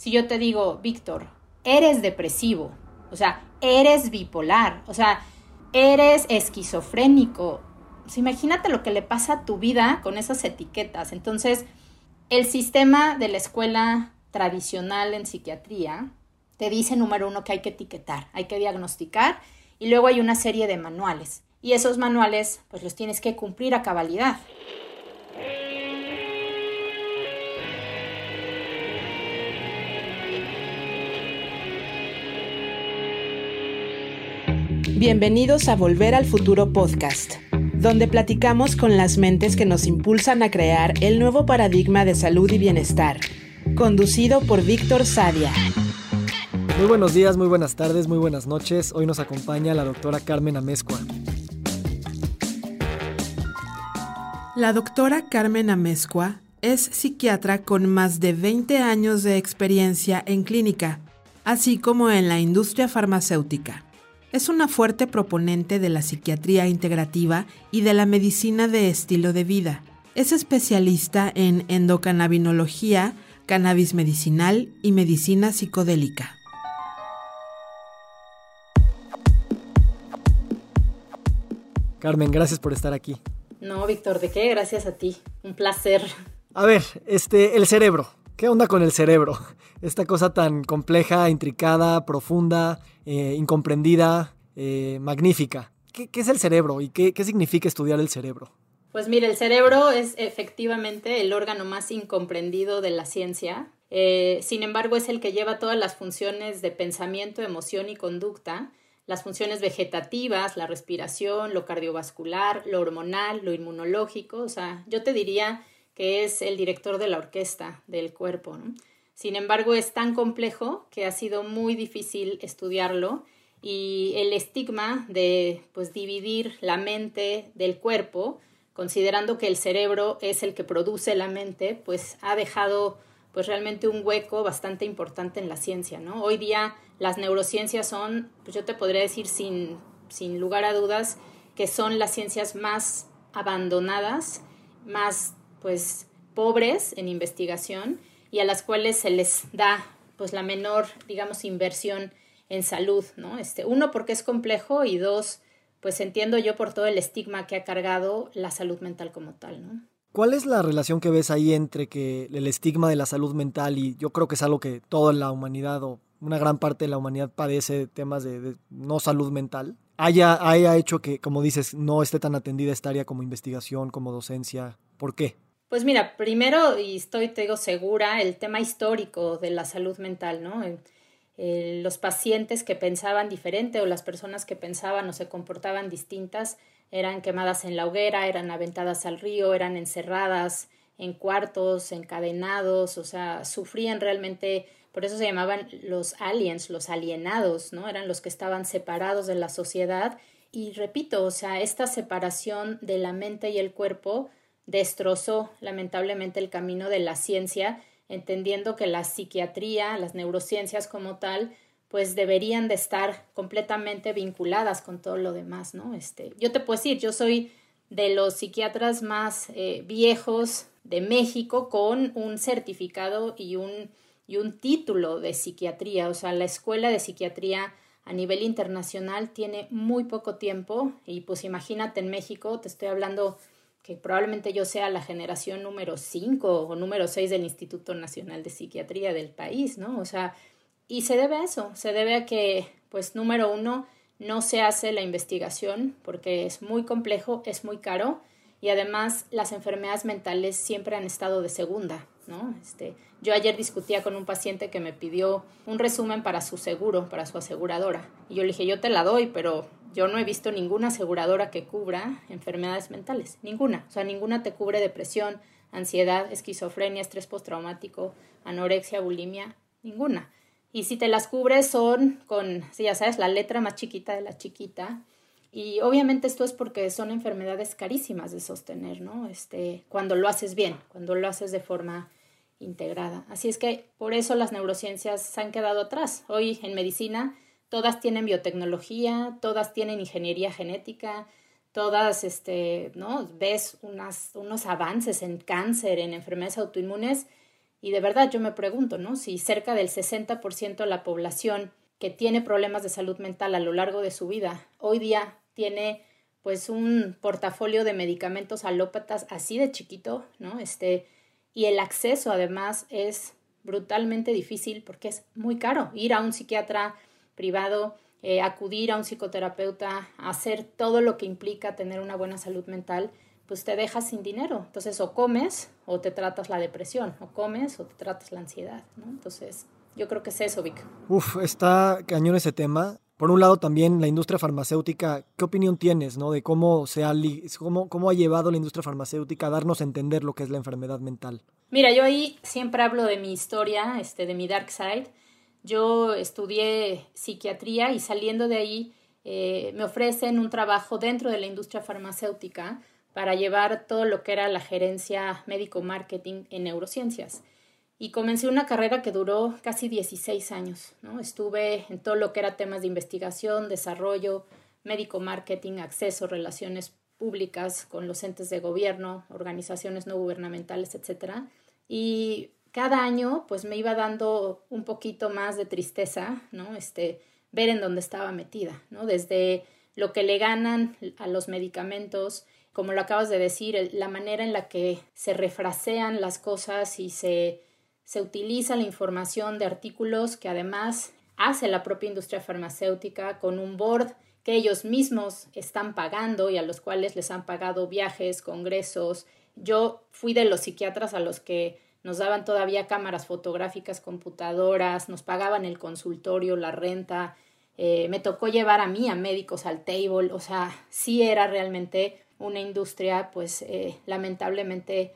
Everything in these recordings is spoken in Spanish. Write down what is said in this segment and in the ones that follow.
si yo te digo, Víctor, eres depresivo, o sea, eres bipolar, o sea, eres esquizofrénico, imagínate lo que le pasa a tu vida con esas etiquetas. Entonces, el sistema de la escuela tradicional en psiquiatría te dice, número uno, que hay que etiquetar, hay que diagnosticar y luego hay una serie de manuales. Y esos manuales, pues los tienes que cumplir a cabalidad. Bienvenidos a Volver al Futuro Podcast donde platicamos con las mentes que nos impulsan a crear el nuevo paradigma de salud y bienestar, conducido por Víctor Sadia. Muy buenos días, muy buenas tardes, muy buenas noches. Hoy nos acompaña la doctora Carmen Amezcua. La doctora Carmen Amezcua es psiquiatra con más de 20 años de experiencia en clínica, así como en la industria farmacéutica. Es una fuerte proponente de la psiquiatría integrativa y de la medicina de estilo de vida. Es especialista en endocannabinología, cannabis medicinal y medicina psicodélica. Carmen, gracias por estar aquí. No, Víctor, ¿de qué? Gracias a ti. Un placer. A ver, este, el cerebro. ¿Qué onda con el cerebro? Esta cosa tan compleja, intricada, profunda, eh, incomprendida, eh, magnífica. ¿Qué, es el cerebro y qué, significa estudiar el cerebro? Pues mire, el cerebro es efectivamente el órgano más incomprendido de la ciencia. Eh, sin embargo, es el que lleva todas las funciones de pensamiento, emoción y conducta, las funciones vegetativas, la respiración, lo cardiovascular, lo hormonal, lo inmunológico. O sea, yo te diría que es el director de la orquesta del cuerpo. Sin embargo, es tan complejo que ha sido muy difícil estudiarlo y el estigma de pues, dividir la mente del cuerpo, considerando que el cerebro es el que produce la mente, pues ha dejado pues realmente un hueco bastante importante en la ciencia, ¿no? Hoy día las neurociencias son, pues yo te podría decir sin, sin lugar a dudas, que son las ciencias más abandonadas, más pues pobres en investigación y a las cuales se les da pues la menor, digamos, inversión en salud, ¿no? Este, uno porque es complejo y dos, pues entiendo yo por todo el estigma que ha cargado la salud mental como tal. ¿Cuál es la relación que ves ahí entre que el estigma de la salud mental y yo creo que es algo que toda la humanidad o una gran parte de la humanidad padece temas de, no salud mental haya, haya hecho que, como dices, no esté tan atendida esta área como investigación, como docencia? ¿Por qué? Pues mira, primero, y estoy, te segura, el tema histórico de la salud mental, ¿no? los pacientes que pensaban diferente o las personas que pensaban o se comportaban distintas eran quemadas en la hoguera, eran aventadas al río, eran encerradas en cuartos, encadenados, o sea, sufrían realmente, por eso se llamaban los aliens, los alienados, ¿no? Eran los que estaban separados de la sociedad. Y repito, o sea, esta separación de la mente y el cuerpo destrozó lamentablemente el camino de la ciencia, entendiendo que la psiquiatría, las neurociencias como tal, pues deberían de estar completamente vinculadas con todo lo demás, ¿no? Este, yo te puedo decir, yo soy de los psiquiatras más eh, viejos de México con un certificado y un, y un título de psiquiatría, o sea, la escuela de psiquiatría a nivel internacional tiene muy poco tiempo y pues imagínate en México, te estoy hablando probablemente yo sea la generación número 5 o número 6 del Instituto Nacional de Psiquiatría del país, ¿no? O sea, y se debe a eso, se debe a que, pues, número uno, no se hace la investigación porque es muy complejo, es muy caro y además las enfermedades mentales siempre han estado de segunda, Este, yo ayer discutía con un paciente que me pidió un resumen para su seguro, para su aseguradora, y yo le dije, yo te la doy, pero yo no he visto ninguna aseguradora que cubra enfermedades mentales, ninguna. O sea, ninguna te cubre depresión, ansiedad, esquizofrenia, estrés postraumático, anorexia, bulimia, ninguna. Y si te las cubres son con, sí, ya sabes, la letra más chiquita de la chiquita. Y obviamente esto es porque son enfermedades carísimas de sostener, ¿no? Este, cuando lo haces bien, cuando lo haces de forma integrada. Así es que por eso las neurociencias se han quedado atrás. Hoy en medicina todas tienen biotecnología, todas tienen ingeniería genética, todas, este, ¿no? Ves unas, unos avances en cáncer, en enfermedades autoinmunes Y de verdad yo me pregunto, ¿no? Si cerca del 60% de la población que tiene problemas de salud mental a lo largo de su vida, hoy día tiene pues un portafolio de medicamentos alópatas así de chiquito, ¿no? Este, y el acceso además es brutalmente difícil porque es muy caro ir a un psiquiatra privado, eh, acudir a un psicoterapeuta, hacer todo lo que implica tener una buena salud mental, pues te dejas sin dinero. Entonces o comes o te tratas la depresión, o comes o te tratas la ansiedad, ¿no? Entonces yo creo que es eso, Vic. Uf, está cañón ese tema. Por un lado, también la industria farmacéutica, ¿qué opinión tienes ¿no? de cómo, se ha, cómo, cómo ha llevado la industria farmacéutica a darnos a entender lo que es la enfermedad mental? Mira, yo ahí siempre hablo de mi historia, este, de mi dark side. Yo estudié psiquiatría y saliendo de ahí eh, me ofrecen un trabajo dentro de la industria farmacéutica para llevar todo lo que era la gerencia médico-marketing en neurociencias y comencé una carrera que duró casi 16 años. ¿no? Estuve en todo lo que era temas de investigación, desarrollo, médico marketing, acceso, relaciones públicas con los entes de gobierno, organizaciones no gubernamentales, etc. Y cada año pues me iba dando un poquito más de tristeza, ¿no? Este, ver en dónde estaba metida, ¿no? Desde lo que le ganan a los medicamentos, como lo acabas de decir, la manera en la que se refrasean las cosas y se se utiliza la información de artículos que además hace la propia industria farmacéutica con un board que ellos mismos están pagando y a los cuales les han pagado viajes, congresos. Yo fui de los psiquiatras a los que nos daban todavía cámaras fotográficas, computadoras, nos pagaban el consultorio, la renta, eh, me tocó llevar a mí a médicos al table, o sea, sí era realmente una industria, pues eh, lamentablemente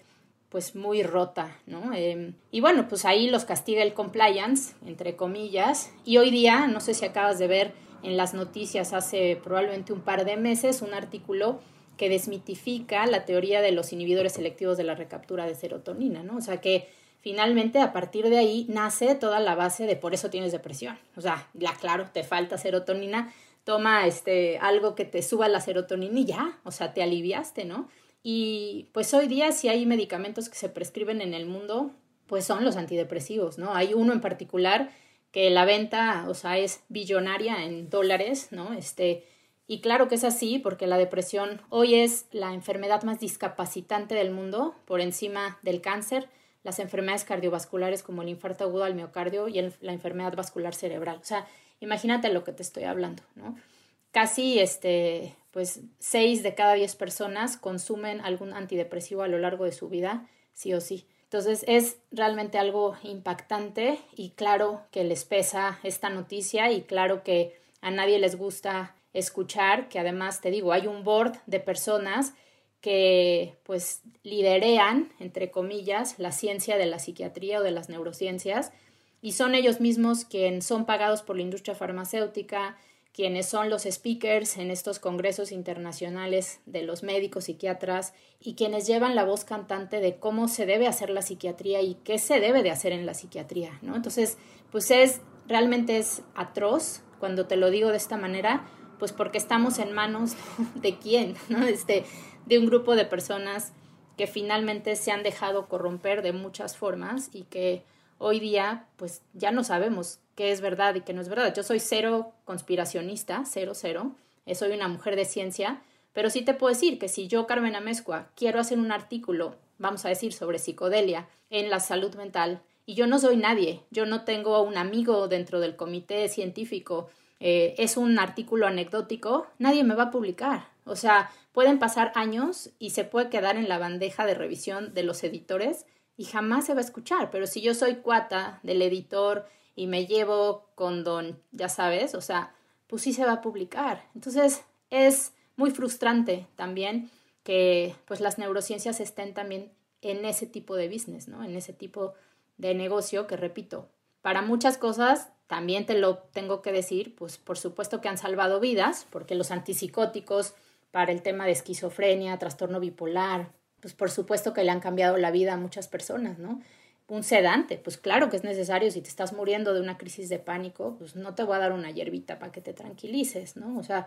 pues muy rota, ¿no? Em, y bueno, pues ahí los castiga el compliance, entre comillas, y hoy día, no sé si acabas de ver en las noticias hace probablemente un par de meses un artículo que desmitifica la teoría de los inhibidores selectivos de la recaptura de serotonina, ¿no? O sea que finalmente a partir de ahí nace toda la base de por eso tienes depresión. O sea, la claro, te falta serotonina, toma este algo que te suba la serotonina y ya, o sea, te aliviaste, ¿no? Y pues hoy día si hay medicamentos que se prescriben en el mundo, pues son los antidepresivos, ¿no? Hay uno en particular que la venta, o sea, es billonaria en dólares, ¿no? Este, y claro que es así porque la depresión hoy es la enfermedad más discapacitante del mundo, por encima del cáncer, las enfermedades cardiovasculares como el infarto agudo al miocardio y la enfermedad vascular cerebral. O sea, imagínate lo que te estoy hablando, ¿no? Casi este, pues 6 de cada 10 personas consumen algún antidepresivo a lo largo de su vida, sí o sí. Entonces es realmente algo impactante y claro que les pesa esta noticia y claro que a nadie les gusta escuchar que además te digo, hay un board de personas que pues liderean, entre comillas, la ciencia de la psiquiatría o de las neurociencias y son ellos mismos quienes son pagados por la industria farmacéutica, quienes son los speakers en estos congresos internacionales de los médicos psiquiatras y quienes llevan la voz cantante de cómo se debe hacer la psiquiatría y qué se debe de hacer en la psiquiatría, ¿no? Entonces, pues es realmente es atroz cuando te lo digo de esta manera, pues porque estamos en manos de quién, ¿no? Este, de un grupo de personas que finalmente se han dejado corromper de muchas formas y que hoy día pues ya no sabemos qué es verdad y qué no es verdad. Yo soy cero conspiracionista, cero, cero. Eh, soy una mujer de ciencia, pero sí te puedo decir que si yo, Carmen Amezcua, quiero hacer un artículo, vamos a decir, sobre psicodelia en la salud mental, y yo no soy nadie, yo no tengo un amigo dentro del comité científico, eh, es un artículo anecdótico, nadie me va a publicar. O sea, pueden pasar años y se puede quedar en la bandeja de revisión de los editores y jamás se va a escuchar. Pero si yo soy cuata del editor y me llevo con don, ya sabes, o sea, pues sí se va a publicar. Entonces es muy frustrante también que pues las neurociencias estén también en ese tipo de business, ¿no? En ese tipo de negocio que repito, para muchas cosas también te lo tengo que decir, pues por supuesto que han salvado vidas, porque los antipsicóticos para el tema de esquizofrenia, trastorno bipolar, pues por supuesto que le han cambiado la vida a muchas personas, ¿no? Un sedante, pues claro que es necesario, si te estás muriendo de una crisis de pánico, pues no te voy a dar una hierbita para que te tranquilices, ¿no? O sea,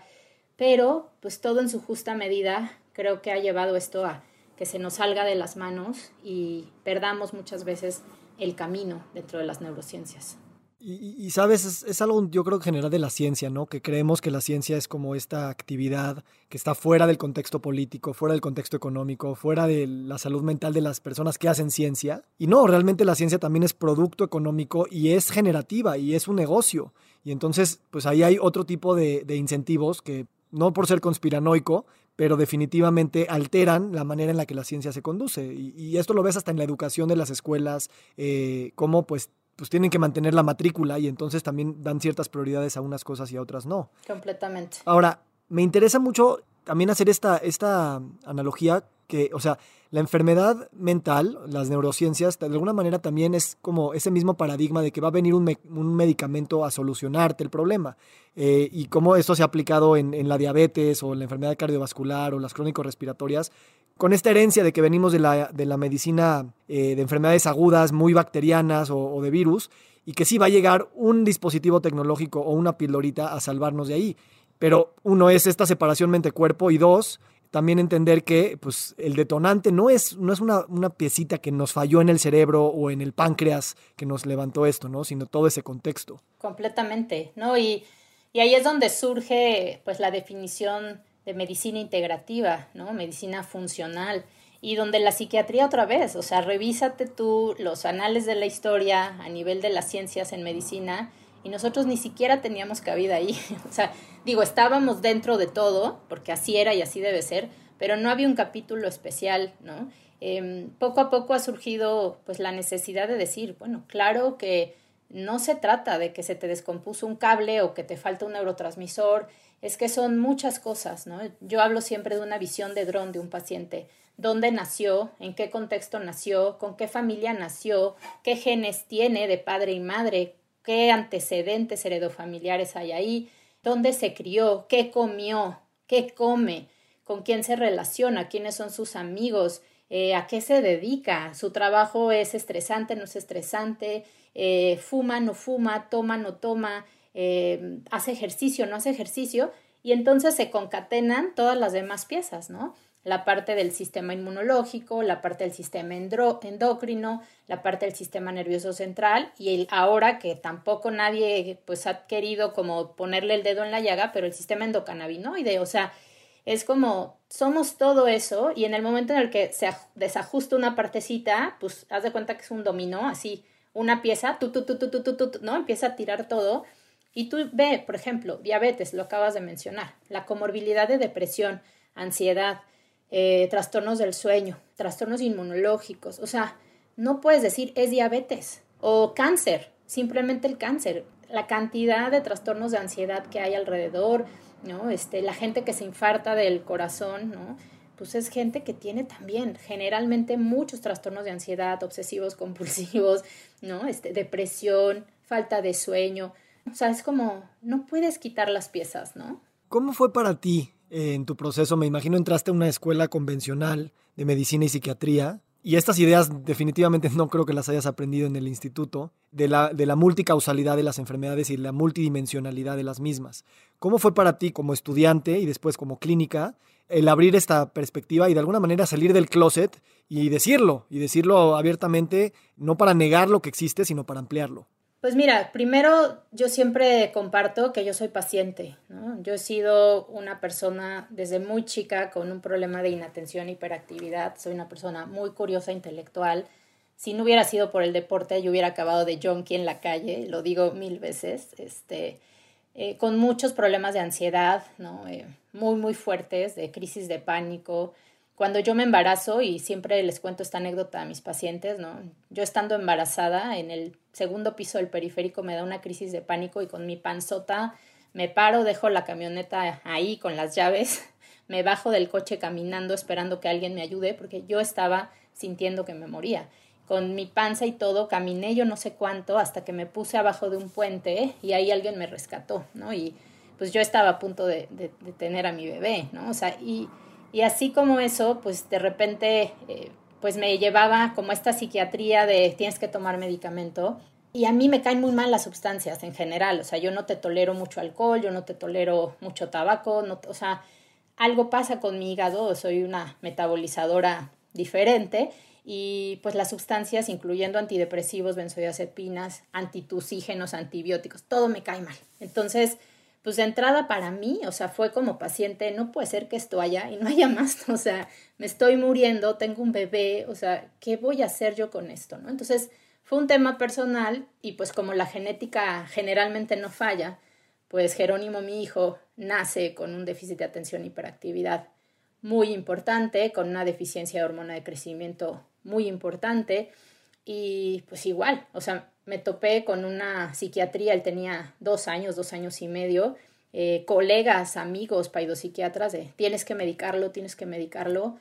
pero pues todo en su justa medida creo que ha llevado esto a que se nos salga de las manos y perdamos muchas veces el camino dentro de las neurociencias. Y, sabes, es, algo yo creo que general de la ciencia, ¿no? Que creemos que la ciencia es como esta actividad que está fuera del contexto político, fuera del contexto económico, fuera de la salud mental de las personas que hacen ciencia. Y no, realmente la ciencia también es producto económico y es generativa y es un negocio. Y entonces, pues ahí hay otro tipo de, incentivos que, no por ser conspiranoico, pero definitivamente alteran la manera en la que la ciencia se conduce. Y, esto lo ves hasta en la educación de las escuelas, eh, cómo pues pues tienen que mantener la matrícula y entonces también dan ciertas prioridades a unas cosas y a otras no. Completamente. Ahora, me interesa mucho también hacer esta, esta analogía que, o sea, la enfermedad mental, las neurociencias, de alguna manera también es como ese mismo paradigma de que va a venir un, medicamento a solucionarte el problema. Eh, y cómo esto se ha aplicado en, en, la diabetes o en la enfermedad cardiovascular o las crónicos respiratorias, con esta herencia de que venimos de la, de la medicina eh, de enfermedades agudas, muy bacterianas o, de virus, y que sí va a llegar un dispositivo tecnológico o una pildorita a salvarnos de ahí. Pero uno es esta separación mente-cuerpo y dos, también entender que pues, el detonante no es, no es una, una, piecita que nos falló en el cerebro o en el páncreas que nos levantó esto, ¿no? sino todo ese contexto. Completamente, ¿no? Y, y ahí es donde surge pues, la definición de medicina integrativa, ¿no? Medicina funcional. Y donde la psiquiatría otra vez, o sea, revísate tú los anales de la historia a nivel de las ciencias en medicina y nosotros ni siquiera teníamos cabida ahí. O sea, digo, estábamos dentro de todo, porque así era y así debe ser, pero no había un capítulo especial, ¿no? Em, poco a poco ha surgido pues la necesidad de decir, bueno, claro que no se trata de que se te descompuso un cable o que te falta un neurotransmisor es que son muchas cosas, ¿no? Yo hablo siempre de una visión de dron de un paciente. ¿Dónde nació? ¿En qué contexto nació? ¿Con qué familia nació? ¿Qué genes tiene de padre y madre? ¿Qué antecedentes heredofamiliares hay ahí? ¿Dónde se crió? ¿Qué comió? ¿Qué come? ¿Con quién se relaciona? ¿Quiénes son sus amigos? Eh, ¿A qué se dedica? ¿Su trabajo es estresante? ¿No es estresante? Eh, ¿Fuma? ¿No fuma? ¿Toma? ¿No toma? Eh, hace ejercicio, no hace ejercicio, y entonces se concatenan todas las demás piezas, ¿no? La parte del sistema inmunológico, la parte del sistema endocrino, la parte del sistema nervioso central, y el, ahora que tampoco nadie pues ha querido como ponerle el dedo en la llaga, pero el sistema endocannabinoide, o sea, es como somos todo eso y en el momento en el que se desajusta una partecita, pues haz de cuenta que es un dominó, así, una pieza, tú, tú, tú, tú, tú, tú, ¿no? Empieza a tirar todo y tú ve, por ejemplo, diabetes, lo acabas de mencionar, la comorbilidad de depresión, ansiedad, eh, trastornos del sueño, trastornos inmunológicos. O sea, no puedes decir es diabetes o cáncer, simplemente el cáncer. La cantidad de trastornos de ansiedad que hay alrededor, ¿no? Este, la gente que se infarta del corazón, ¿no? Pues es gente que tiene también generalmente muchos trastornos de ansiedad, obsesivos compulsivos, ¿no? Este, depresión, falta de sueño. O sea, es como, no puedes quitar las piezas, ¿no? ¿Cómo fue para ti eh, en tu proceso? Me imagino entraste a una escuela convencional de medicina y psiquiatría. Y estas ideas definitivamente no creo que las hayas aprendido en el instituto, de la, de la multicausalidad de las enfermedades y la multidimensionalidad de las mismas. ¿Cómo fue para ti como estudiante y después como clínica el abrir esta perspectiva y de alguna manera salir del closet y decirlo, y decirlo abiertamente, no para negar lo que existe, sino para ampliarlo? Pues mira, primero yo siempre comparto que yo soy paciente, ¿no? Yo he sido una persona desde muy chica con un problema de inatención, hiperactividad, soy una persona muy curiosa, intelectual. Si no hubiera sido por el deporte, yo hubiera acabado de junkie en la calle, lo digo mil veces, este, eh, con muchos problemas de ansiedad, ¿no? Eh, muy, muy fuertes, de crisis de pánico, cuando yo me embarazo, y siempre les cuento esta anécdota a mis pacientes, ¿no? Yo estando embarazada, en el segundo piso del periférico me da una crisis de pánico y con mi panzota me paro, dejo la camioneta ahí con las llaves, me bajo del coche caminando esperando que alguien me ayude porque yo estaba sintiendo que me moría. Con mi panza y todo, caminé yo no sé cuánto hasta que me puse abajo de un puente y ahí alguien me rescató, ¿no? Y pues yo estaba a punto de, de, tener a mi bebé, ¿no? O sea, y y así como eso, pues de repente, eh, pues me llevaba como esta psiquiatría de tienes que tomar medicamento. Y a mí me caen muy mal las sustancias en general. O sea, yo no te tolero mucho alcohol, yo no te tolero mucho tabaco, no, o sea, algo pasa con mi hígado, soy una metabolizadora diferente y pues las sustancias, incluyendo antidepresivos, benzodiazepinas, antitusígenos, antibióticos, todo me cae mal. Entonces, pues de entrada para mí, o sea, fue como paciente, no puede ser que esto haya y no haya más, o sea, me estoy muriendo, tengo un bebé, o sea, ¿qué voy a hacer yo con esto, no? Entonces, fue un tema personal y pues como la genética generalmente no falla, pues Jerónimo, mi hijo, nace con un déficit de atención y hiperactividad muy importante, con una deficiencia de hormona de crecimiento muy importante. Y pues igual, o sea, me topé con una psiquiatría, él tenía dos años, dos años y medio, eh, colegas, amigos, paidopsiquiatras de tienes que medicarlo, tienes que medicarlo.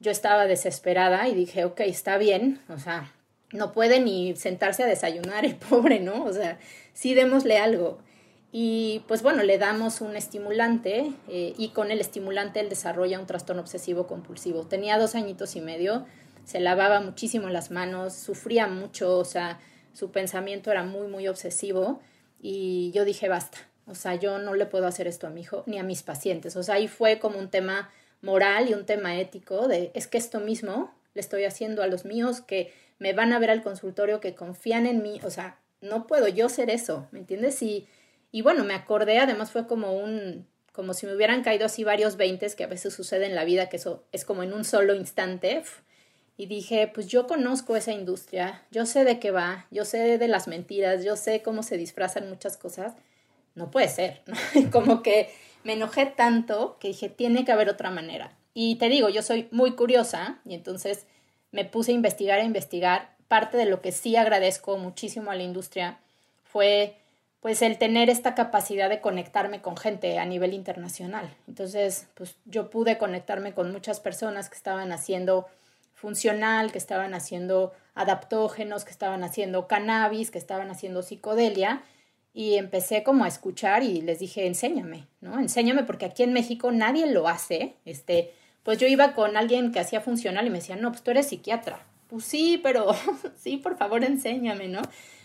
Yo estaba desesperada y dije, ok, está bien, o sea, no puede ni sentarse a desayunar el pobre, ¿no? O sea, sí démosle algo. Y pues bueno, le damos un estimulante eh, y con el estimulante él desarrolla un trastorno obsesivo compulsivo. Tenía dos añitos y medio, se lavaba muchísimo las manos, sufría mucho, o sea, su pensamiento era muy, muy obsesivo y yo dije, basta, o sea, yo no le puedo hacer esto a mi hijo ni a mis pacientes. O sea, ahí fue como un tema moral y un tema ético de, es que esto mismo le estoy haciendo a los míos que me van a ver al consultorio, que confían en mí, o sea, no puedo yo ser eso, ¿me entiendes? Y y bueno, me acordé, además fue como un, como si me hubieran caído así varios veintes que a veces sucede en la vida, que eso es como en un solo instante. Y dije, pues yo conozco esa industria, yo sé de qué va, yo sé de las mentiras, yo sé cómo se disfrazan muchas cosas. No puede ser, como que me enojé tanto que dije, tiene que haber otra manera. Y te digo, yo soy muy curiosa y entonces me puse a investigar, a investigar. Parte de lo que sí agradezco muchísimo a la industria fue pues el tener esta capacidad de conectarme con gente a nivel internacional. Entonces, pues yo pude conectarme con muchas personas que estaban haciendo funcional, que estaban haciendo adaptógenos, que estaban haciendo cannabis, que estaban haciendo psicodelia y empecé como a escuchar y les dije, enséñame, ¿no? Enséñame porque aquí en México nadie lo hace. Este, pues yo iba con alguien que hacía funcional y me decía, no, pues tú eres psiquiatra. Pues sí, pero sí, por favor, enséñame, ¿no?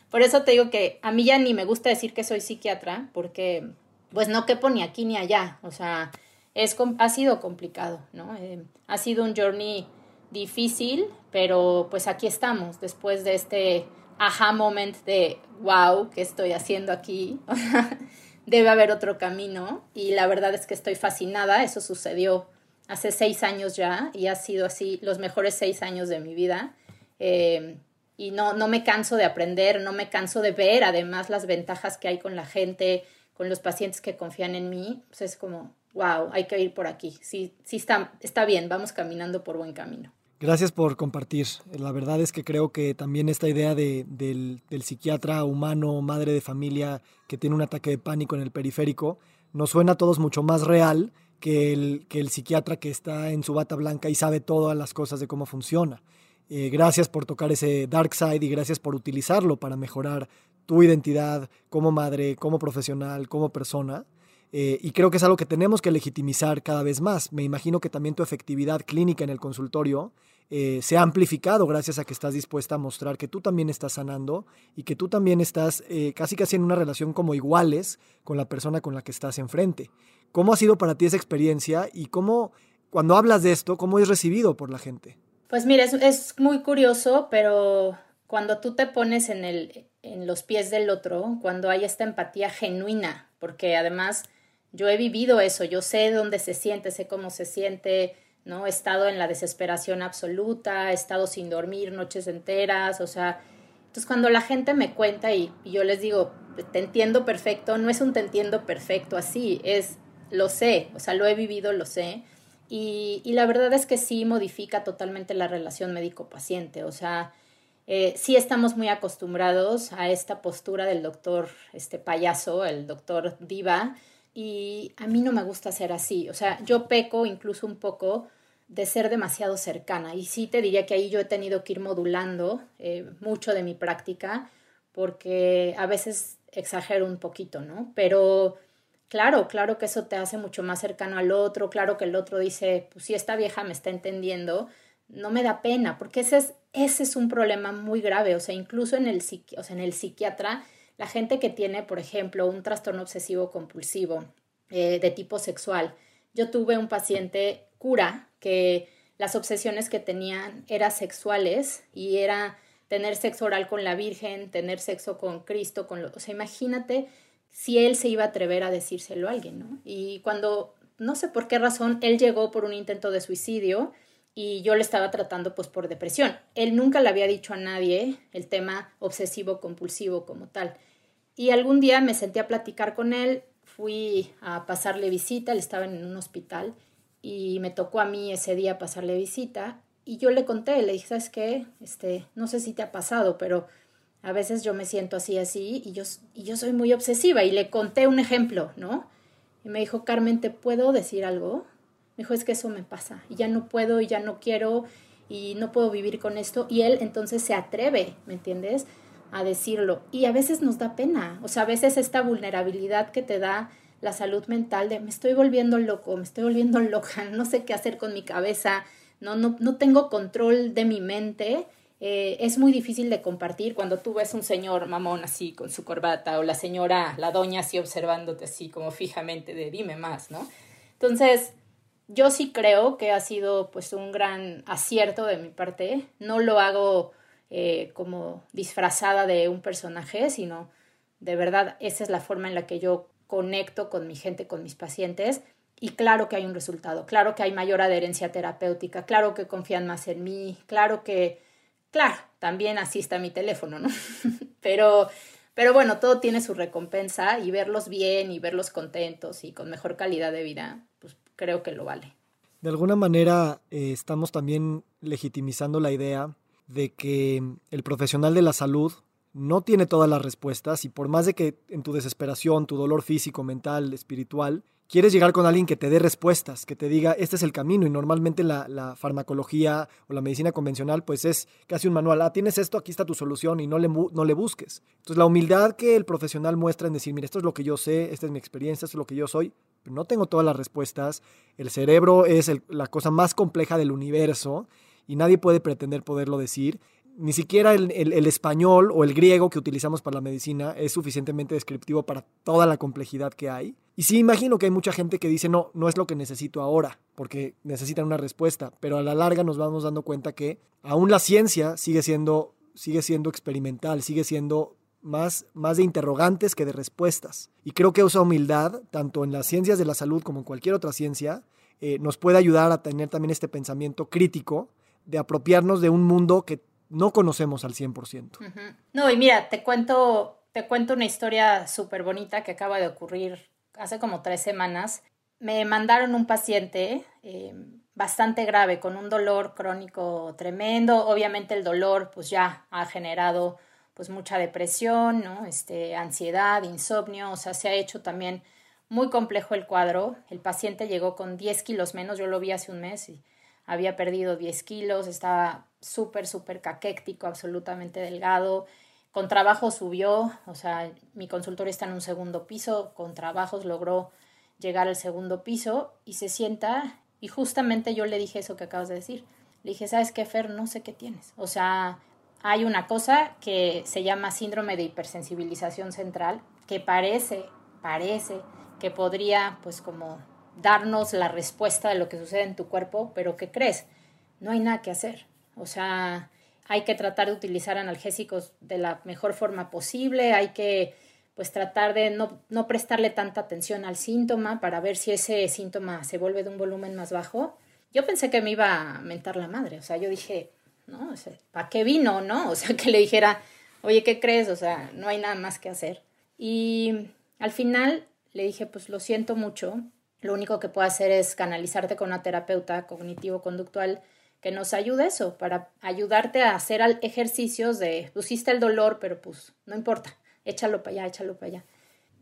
Por eso te digo que a mí ya ni me gusta decir que soy psiquiatra, porque pues no quepo ni aquí ni allá, o sea, es, ha sido complicado, ¿no? Eh, ha sido un journey difícil, pero pues aquí estamos, después de este aha moment de, wow, ¿qué estoy haciendo aquí? Debe haber otro camino y la verdad es que estoy fascinada, eso sucedió hace seis años ya y ha sido así los mejores seis años de mi vida. Eh, y no, no me canso de aprender, no me canso de ver además las ventajas que hay con la gente, con los pacientes que confían en mí, pues es como, wow, hay que ir por aquí. Sí, sí está, está bien, vamos caminando por buen camino. Gracias por compartir. La verdad es que creo que también esta idea de, del, del, psiquiatra humano, madre de familia, que tiene un ataque de pánico en el periférico, nos suena a todos mucho más real que el, que el psiquiatra que está en su bata blanca y sabe todas las cosas de cómo funciona. Eh, gracias por tocar ese dark side y gracias por utilizarlo para mejorar tu identidad como madre, como profesional, como persona. Eh, y creo que es algo que tenemos que legitimizar cada vez más. Me imagino que también tu efectividad clínica en el consultorio eh, se ha amplificado gracias a que estás dispuesta a mostrar que tú también estás sanando y que tú también estás casi casi en una relación como iguales con la persona con la que estás enfrente. ¿Cómo ha sido para ti esa experiencia y cómo, cuando hablas de esto, cómo es recibido por la gente? Pues mira, es, muy curioso, pero cuando tú te pones en, el, en los pies del otro, cuando hay esta empatía genuina, porque además yo he vivido eso, yo sé dónde se siente, sé cómo se siente, ¿no? He estado en la desesperación absoluta, he estado sin dormir noches enteras, o sea, entonces cuando la gente me cuenta y, y yo les digo, te entiendo perfecto, no es un te entiendo perfecto así, es lo sé, o sea, lo he vivido, lo sé. Y, la verdad es que sí modifica totalmente la relación médico-paciente. O sea, eh, sí estamos muy acostumbrados a esta postura del doctor este payaso, el doctor diva, y a mí no me gusta ser así. O sea, yo peco incluso un poco de ser demasiado cercana. Y sí te diría que ahí yo he tenido que ir modulando eh, mucho de mi práctica, porque a veces exagero un poquito, ¿no? Pero Claro, claro que eso te hace mucho más cercano al otro, claro que el otro dice, pues si esta vieja me está entendiendo, no me da pena, porque ese es, ese es un problema muy grave, o sea, incluso en el, o sea, en el psiquiatra, la gente que tiene, por ejemplo, un trastorno obsesivo compulsivo eh, de tipo sexual, yo tuve un paciente cura que las obsesiones que tenían eran sexuales y era tener sexo oral con la Virgen, tener sexo con Cristo, con lo, o sea, imagínate si él se iba a atrever a decírselo a alguien, ¿no? Y cuando, no sé por qué razón, él llegó por un intento de suicidio y yo le estaba tratando pues por depresión. Él nunca le había dicho a nadie el tema obsesivo compulsivo como tal. Y algún día me senté a platicar con él, fui a pasarle visita, él estaba en un hospital y me tocó a mí ese día pasarle visita y yo le conté, le dije, ¿sabes qué? Este, no sé si te ha pasado, pero a veces yo me siento así, así, y yo, y yo soy muy obsesiva. Y le conté un ejemplo, ¿no? Y me dijo, Carmen, ¿te puedo decir algo? Me dijo, es que eso me pasa, y ya no puedo, y ya no quiero, y no puedo vivir con esto. Y él entonces se atreve, ¿me entiendes? A decirlo. Y a veces nos da pena, o sea, a veces esta vulnerabilidad que te da la salud mental de me estoy volviendo loco, me estoy volviendo loca, no sé qué hacer con mi cabeza, no, no, no tengo control de mi mente eh, es muy difícil de compartir cuando tú ves un señor mamón así con su corbata o la señora, la doña así observándote así como fijamente de dime más, ¿no? Entonces, yo sí creo que ha sido pues un gran acierto de mi parte. No lo hago eh, como disfrazada de un personaje, sino de verdad esa es la forma en la que yo conecto con mi gente, con mis pacientes. Y claro que hay un resultado, claro que hay mayor adherencia terapéutica, claro que confían más en mí, claro que Claro, también así está mi teléfono, ¿no? pero, pero bueno, todo tiene su recompensa y verlos bien y verlos contentos y con mejor calidad de vida, pues creo que lo vale. De alguna manera eh, estamos también legitimizando la idea de que el profesional de la salud no tiene todas las respuestas y por más de que en tu desesperación, tu dolor físico, mental, espiritual, quieres llegar con alguien que te dé respuestas, que te diga, este es el camino. Y normalmente la, farmacología o la medicina convencional, pues es casi un manual. Ah, tienes esto, aquí está tu solución y no le, no le busques. Entonces, la humildad que el profesional muestra en decir, mira, esto es lo que yo sé, esta es mi experiencia, esto es lo que yo soy, pero no tengo todas las respuestas. El cerebro es la cosa más compleja del universo y nadie puede pretender poderlo decir ni siquiera el, español o el griego que utilizamos para la medicina es suficientemente descriptivo para toda la complejidad que hay. Y sí imagino que hay mucha gente que dice, no, no es lo que necesito ahora, porque necesitan una respuesta, pero a la larga nos vamos dando cuenta que aún la ciencia sigue siendo, sigue siendo experimental, sigue siendo más, más de interrogantes que de respuestas. Y creo que esa humildad, tanto en las ciencias de la salud como en cualquier otra ciencia, eh, nos puede ayudar a tener también este pensamiento crítico de apropiarnos de un mundo que no conocemos al 100%. No, y mira, te cuento, te cuento una historia súper bonita que acaba de ocurrir hace como tres semanas. Me mandaron un paciente eh, bastante grave, con un dolor crónico tremendo. Obviamente el dolor pues ya ha generado pues mucha depresión, ¿no? Este, ansiedad, insomnio, o sea, se ha hecho también muy complejo el cuadro. El paciente llegó con 10 kilos menos, yo lo vi hace un mes y había perdido 10 kilos, estaba súper, súper caquéctico, absolutamente delgado. Con trabajo subió, o sea, mi consultorio está en un segundo piso, con trabajos logró llegar al segundo piso y se sienta y justamente yo le dije eso que acabas de decir. Le dije, ¿sabes qué, Fer? No sé qué tienes. O sea, hay una cosa que se llama síndrome de hipersensibilización central, que parece, parece que podría, pues, como darnos la respuesta de lo que sucede en tu cuerpo, pero ¿qué crees? No hay nada que hacer. O sea, hay que tratar de utilizar analgésicos de la mejor forma posible, hay que pues tratar de no, no prestarle tanta atención al síntoma para ver si ese síntoma se vuelve de un volumen más bajo. Yo pensé que me iba a mentar la madre, o sea, yo dije, no, o sea, ¿para qué vino, no? O sea, que le dijera, oye, ¿qué crees? O sea, no hay nada más que hacer. Y al final le dije, pues lo siento mucho, lo único que puedo hacer es canalizarte con una terapeuta cognitivo-conductual que nos ayude eso, para ayudarte a hacer ejercicios de, pusiste el dolor, pero pues no importa, échalo para allá, échalo para allá.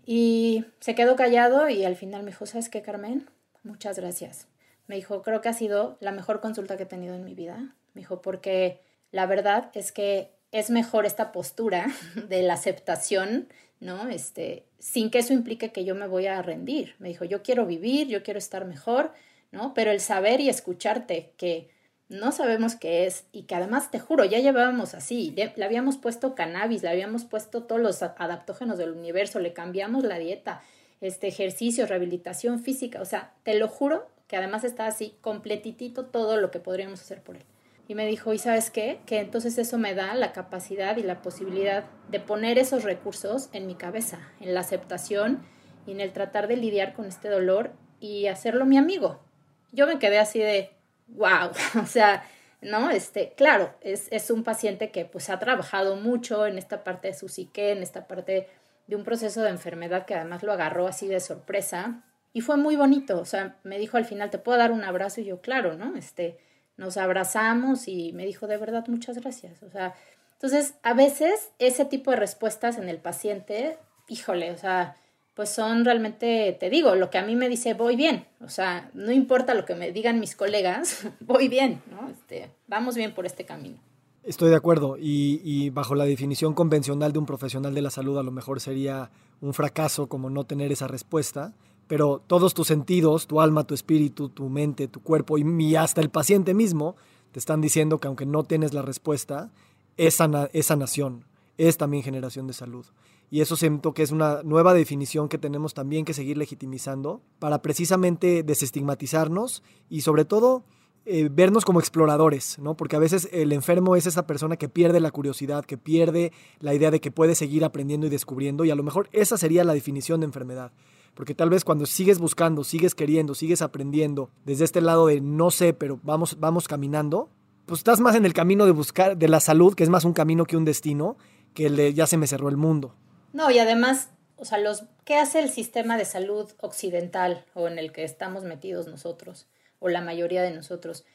Y se quedó callado y al final me dijo, ¿sabes qué, Carmen? Muchas gracias. Me dijo, creo que ha sido la mejor consulta que he tenido en mi vida. Me dijo, porque la verdad es que es mejor esta postura de la aceptación, ¿no? Este, sin que eso implique que yo me voy a rendir. Me dijo, yo quiero vivir, yo quiero estar mejor, ¿no? Pero el saber y escucharte que no sabemos qué es y que además, te juro, ya llevábamos así, le, habíamos puesto cannabis, le habíamos puesto todos los adaptógenos del universo, le cambiamos la dieta, este, ejercicio, rehabilitación física, o sea, te lo juro que además está así completitito todo lo que podríamos hacer por él. Y me dijo, ¿y sabes qué? Que entonces eso me da la capacidad y la posibilidad de poner esos recursos en mi cabeza, en la aceptación y en el tratar de lidiar con este dolor y hacerlo mi amigo. Yo me quedé así de, wow, o sea, ¿no? Este, claro, es, es, un paciente que pues ha trabajado mucho en esta parte de su psique, en esta parte de un proceso de enfermedad que además lo agarró así de sorpresa y fue muy bonito, o sea, me dijo al final, ¿te puedo dar un abrazo? Y yo, claro, ¿no? Este, nos abrazamos y me dijo, de verdad, muchas gracias, o sea, entonces, a veces ese tipo de respuestas en el paciente, híjole, o sea, pues son realmente, te digo, lo que a mí me dice, voy bien, o sea, no importa lo que me digan mis colegas, voy bien, ¿no? Este, vamos bien por este camino. Estoy de acuerdo y, y, bajo la definición convencional de un profesional de la salud a lo mejor sería un fracaso como no tener esa respuesta, pero todos tus sentidos, tu alma, tu espíritu, tu mente, tu cuerpo y, hasta el paciente mismo te están diciendo que aunque no tienes la respuesta, esa, esa nación es también generación de salud. Y eso siento que es una nueva definición que tenemos también que seguir legitimizando para precisamente desestigmatizarnos y sobre todo eh, vernos como exploradores, ¿no? Porque a veces el enfermo es esa persona que pierde la curiosidad, que pierde la idea de que puede seguir aprendiendo y descubriendo y a lo mejor esa sería la definición de enfermedad. Porque tal vez cuando sigues buscando, sigues queriendo, sigues aprendiendo desde este lado de no sé, pero vamos, vamos caminando, pues estás más en el camino de buscar, de la salud, que es más un camino que un destino, que ya se me cerró el mundo. No, y además, o sea, los, ¿qué hace el sistema de salud occidental o en el que estamos metidos nosotros, o la mayoría de nosotros?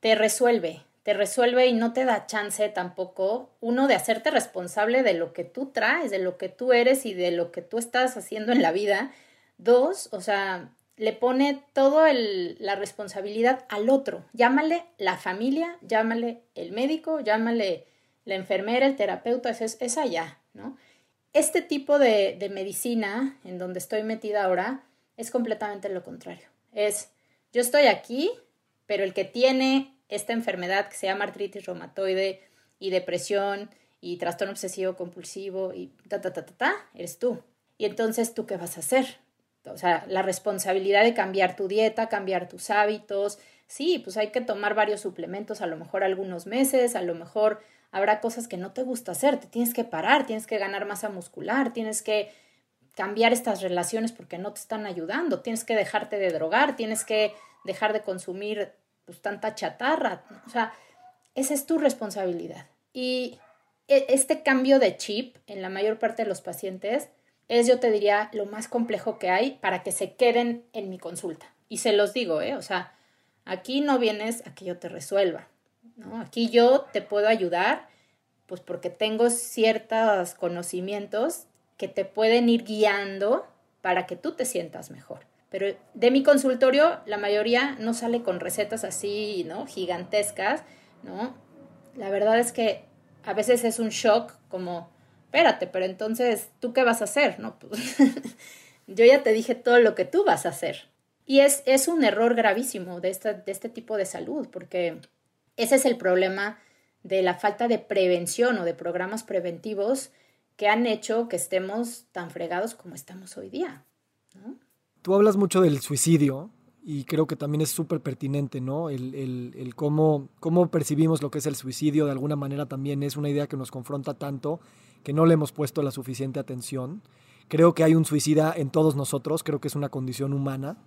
Te resuelve, te resuelve y no te da chance tampoco, uno, de hacerte responsable de lo que tú traes, de lo que tú eres y de lo que tú estás haciendo en la vida. Dos, o sea, le pone toda la responsabilidad al otro. Llámale la familia, llámale el médico, llámale la enfermera, el terapeuta, es, es allá, ¿no? Este tipo de, de medicina en donde estoy metida ahora es completamente lo contrario. Es, yo estoy aquí, pero el que tiene esta enfermedad que se llama artritis reumatoide y depresión y trastorno obsesivo compulsivo y ta, ta, ta, ta, ta, eres tú. Y entonces, ¿tú qué vas a hacer? O sea, la responsabilidad de cambiar tu dieta, cambiar tus hábitos. Sí, pues hay que tomar varios suplementos, a lo mejor algunos meses, a lo mejor habrá cosas que no te gusta hacer, te tienes que parar, tienes que ganar masa muscular, tienes que cambiar estas relaciones porque no te están ayudando, tienes que dejarte de drogar, tienes que dejar de consumir pues, tanta chatarra, o sea, esa es tu responsabilidad. Y e, este cambio de chip en la mayor parte de los pacientes es, yo te diría, lo más complejo que hay para que se queden en mi consulta. Y se los digo, ¿eh? O sea, aquí no vienes a que yo te resuelva. ¿no? Aquí yo te puedo ayudar, pues porque tengo ciertos conocimientos que te pueden ir guiando para que tú te sientas mejor. Pero de mi consultorio, la mayoría no sale con recetas así, ¿no? Gigantescas, ¿no? La verdad es que a veces es un shock como, espérate, pero entonces, ¿tú qué vas a hacer? No, pues, yo ya te dije todo lo que tú vas a hacer. Y es, es un error gravísimo de, de este tipo de salud, porque ese es el problema de la falta de prevención o de programas preventivos que han hecho que estemos tan fregados como estamos hoy día. Tú hablas mucho del suicidio y creo que también es súper pertinente, ¿no? El, cómo, percibimos lo que es el suicidio de alguna manera también es una idea que nos confronta tanto que no le hemos puesto la suficiente atención. Creo que hay un suicida en todos nosotros, creo que es una condición humana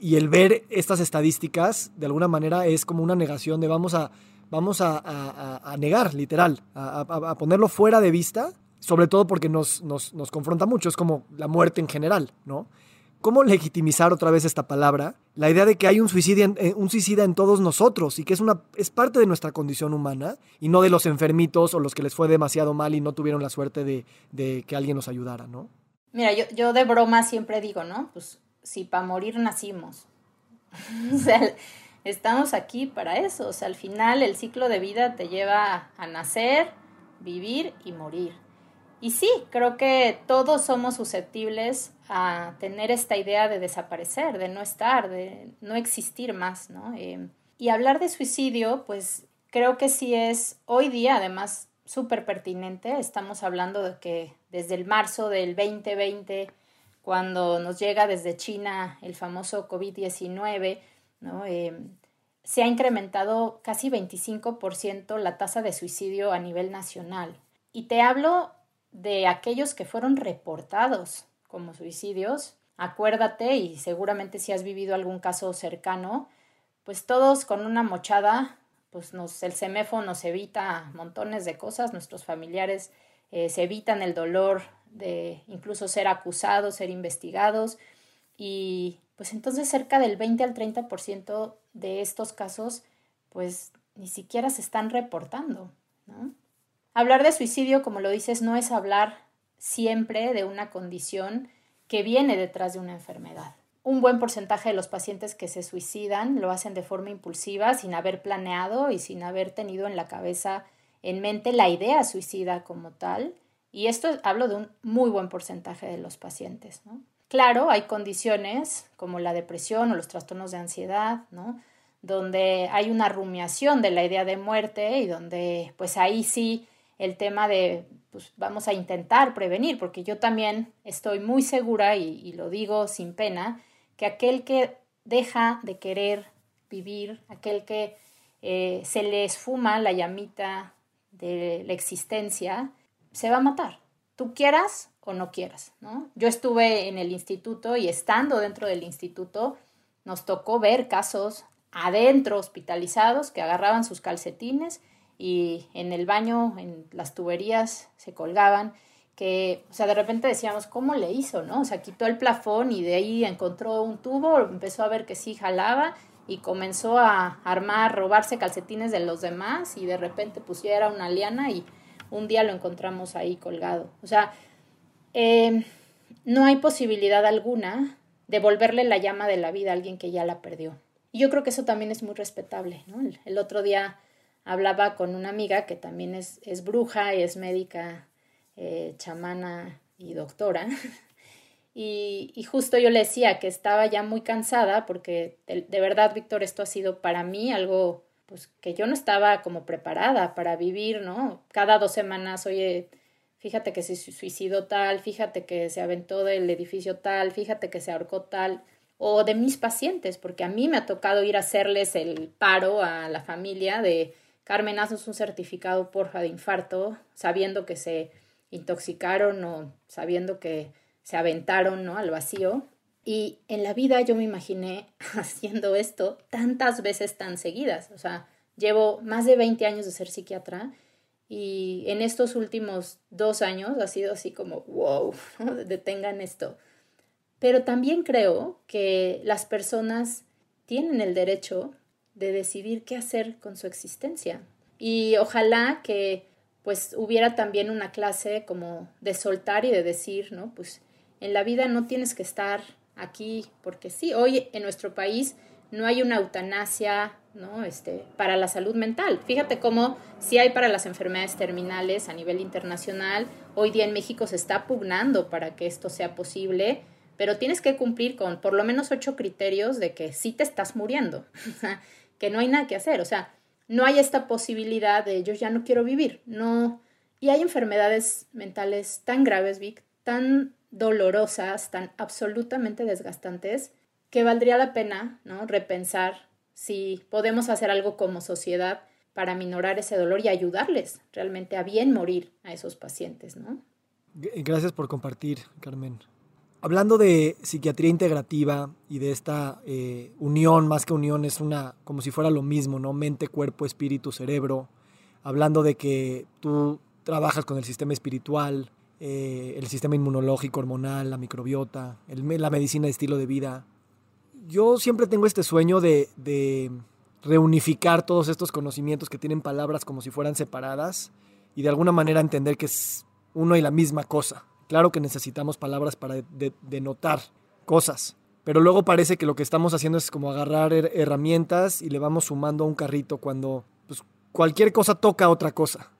y el ver estas estadísticas, de alguna manera, es como una negación de vamos a, vamos a, negar, literal, a, ponerlo fuera de vista, sobre todo porque nos, nos, nos, confronta mucho, es como la muerte en general, ¿no? ¿Cómo legitimizar otra vez esta palabra? La idea de que hay un suicida, eh, un suicida en todos nosotros y que es, una, es parte de nuestra condición humana y no de los enfermitos o los que les fue demasiado mal y no tuvieron la suerte de, de que alguien nos ayudara, ¿no? Mira, yo, yo de broma siempre digo, ¿no? Pues si para morir nacimos. o sea, estamos aquí para eso. O sea, al final el ciclo de vida te lleva a nacer, vivir y morir. Y sí, creo que todos somos susceptibles a tener esta idea de desaparecer, de no estar, de no existir más, ¿no? Eh, y hablar de suicidio, pues creo que sí es hoy día, además, súper pertinente. Estamos hablando de que desde el marzo del 2020 cuando nos llega desde China el famoso COVID-19 ¿no? Em, se ha incrementado casi 25% la tasa de suicidio a nivel nacional. Y te hablo de aquellos que fueron reportados como suicidios. Acuérdate, y seguramente si has vivido algún caso cercano, pues todos con una mochada, pues nos, el CEMEFO nos evita montones de cosas, nuestros familiares eh, se evitan el dolor de incluso ser acusados, ser investigados, y pues entonces cerca del 20 al 30% de estos casos pues ni siquiera se están reportando. Hablar de suicidio, como lo dices, no es hablar siempre de una condición que viene detrás de una enfermedad. Un buen porcentaje de los pacientes que se suicidan lo hacen de forma impulsiva, sin haber planeado y sin haber tenido en la cabeza, en mente, la idea suicida como tal. Y esto hablo de un muy buen porcentaje de los pacientes. Claro, hay condiciones como la depresión o los trastornos de ansiedad, ¿no? Donde hay una rumiación de la idea de muerte y donde pues ahí sí el tema de pues vamos a intentar prevenir, porque yo también estoy muy segura y, lo digo sin pena, que aquel que deja de querer vivir, aquel que eh, se le esfuma la llamita de la existencia, se va a matar. Tú quieras o no quieras, ¿no? Yo estuve en el instituto y estando dentro del instituto nos tocó ver casos adentro hospitalizados que agarraban sus calcetines y en el baño, en las tuberías se colgaban, que, o sea, de repente decíamos, ¿cómo le hizo, no? O sea, quitó el plafón y de ahí encontró un tubo, empezó a ver que sí jalaba y comenzó a armar, robarse calcetines de los demás y de repente pusiera una liana y un día lo encontramos ahí colgado. O sea, eh, no hay posibilidad alguna de volverle la llama de la vida a alguien que ya la perdió. Y yo creo que eso también es muy respetable. ¿no? El, otro día hablaba con una amiga que también es, es bruja y es médica, eh, chamana y doctora. Y, y, justo yo le decía que estaba ya muy cansada porque de, verdad, Víctor, esto ha sido para mí algo pues que yo no estaba como preparada para vivir, ¿no? Cada dos semanas, oye, fíjate que se suicidó tal, fíjate que se aventó del edificio tal, fíjate que se ahorcó tal, o de mis pacientes, porque a mí me ha tocado ir a hacerles el paro a la familia de Carmen, haznos un certificado porfa de infarto, sabiendo que se intoxicaron o sabiendo que se aventaron ¿no? al vacío. Y en la vida yo me imaginé haciendo esto tantas veces tan seguidas. O sea, llevo más de 20 años de ser psiquiatra y en estos últimos dos años ha sido así como, wow, detengan esto. Pero también creo que las personas tienen el derecho de decidir qué hacer con su existencia. Y ojalá que pues hubiera también una clase como de soltar y de decir, ¿no? Pues en la vida no tienes que estar aquí porque sí, hoy en nuestro país no hay una eutanasia ¿no? Este, para la salud mental. Fíjate cómo si hay para las enfermedades terminales a nivel internacional, hoy día en México se está pugnando para que esto sea posible, pero tienes que cumplir con por lo menos ocho criterios de que sí te estás muriendo, que no hay nada que hacer, o sea, no hay esta posibilidad de yo ya no quiero vivir, no. Y hay enfermedades mentales tan graves, Vic, tan dolorosas, tan absolutamente desgastantes, que valdría la pena, ¿no? Repensar si podemos hacer algo como sociedad para minorar ese dolor y ayudarles realmente a bien morir a esos pacientes, ¿no? Gracias por compartir, Carmen. Hablando de psiquiatría integrativa y de esta eh, unión, más que unión, es una como si fuera lo mismo, ¿no? Mente, cuerpo, espíritu, cerebro. Hablando de que tú trabajas con el sistema espiritual, eh, el sistema inmunológico, hormonal, la microbiota, la medicina de estilo de vida yo siempre tengo este sueño de, reunificar todos estos conocimientos que tienen palabras como si fueran separadas y de alguna manera entender que es uno y la misma cosa. Claro que necesitamos palabras para denotar cosas, pero luego parece que lo que estamos haciendo es como agarrar herramientas y le vamos sumando a un carrito cuando pues, cualquier cosa toca otra cosa.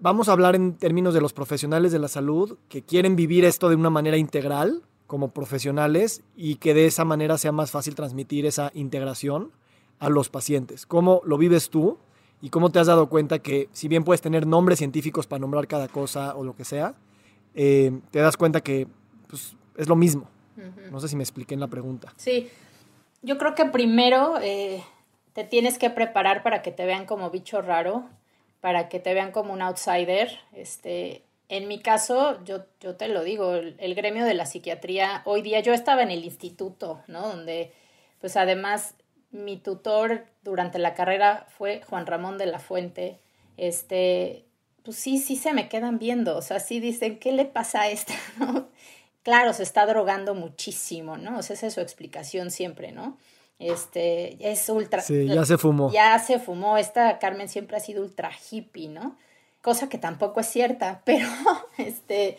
Vamos a hablar en términos de los profesionales de la salud que quieren vivir esto de una manera integral como profesionales y que de esa manera sea más fácil transmitir esa integración a los pacientes. ¿Cómo lo vives tú y cómo te has dado cuenta que si bien puedes tener nombres científicos para nombrar cada cosa o lo que sea, eh, te das cuenta que pues, es lo mismo? No sé si me expliqué en la pregunta. Sí, Yo creo que primero eh, te tienes que preparar para que te vean como bicho raro, para que te vean como un outsider. Este, en mi caso, yo, yo te lo digo, el, gremio de la psiquiatría, hoy día yo estaba en el instituto, ¿no? Donde, pues además, mi tutor durante la carrera fue Juan Ramón de la Fuente. Este, pues sí, sí se me quedan viendo, o sea, sí dicen, ¿qué le pasa a esta? ¿No? Claro, se está drogando muchísimo, ¿no? O sea, esa es su explicación siempre, ¿no? Este, es ultra. Sí, ya se fumó. Ya se fumó. Esta Carmen siempre ha sido ultra hippie, ¿no? Cosa que tampoco es cierta, pero este,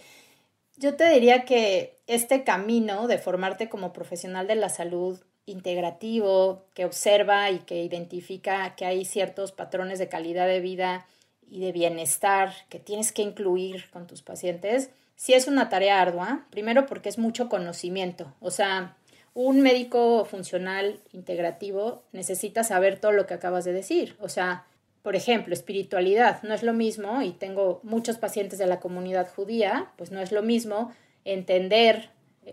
yo te diría que este camino de formarte como profesional de la salud integrativo, que observa y que identifica que hay ciertos patrones de calidad de vida y de bienestar que tienes que incluir con tus pacientes, sí es una tarea ardua, primero porque es mucho conocimiento, o sea, un médico funcional integrativo necesita saber todo lo que acabas de decir, o sea, por ejemplo, espiritualidad no es lo mismo, y tengo muchos pacientes de la comunidad judía, pues no es lo mismo entender,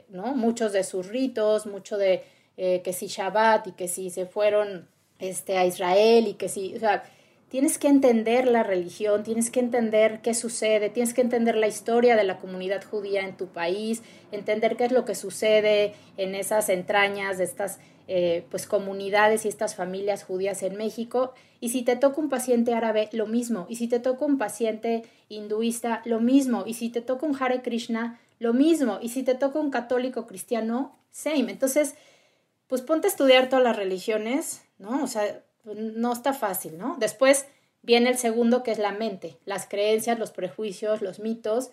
¿no? Muchos de sus ritos, mucho de eh, que si Shabbat y que si se fueron este, a Israel y que si, tienes que entender la religión, tienes que entender qué sucede, tienes que entender la historia de la comunidad judía en tu país, entender qué es lo que sucede en esas entrañas de estas eh, pues comunidades y estas familias judías en México. Y si te toca un paciente árabe, lo mismo. Y si te toca un paciente hinduista, lo mismo. Y si te toca un Hare Krishna, lo mismo. Y si te toca un católico cristiano, same. Entonces, pues ponte a estudiar todas las religiones, ¿no? O sea, no está fácil, ¿no? Después viene el segundo que es la mente, las creencias, los prejuicios, los mitos,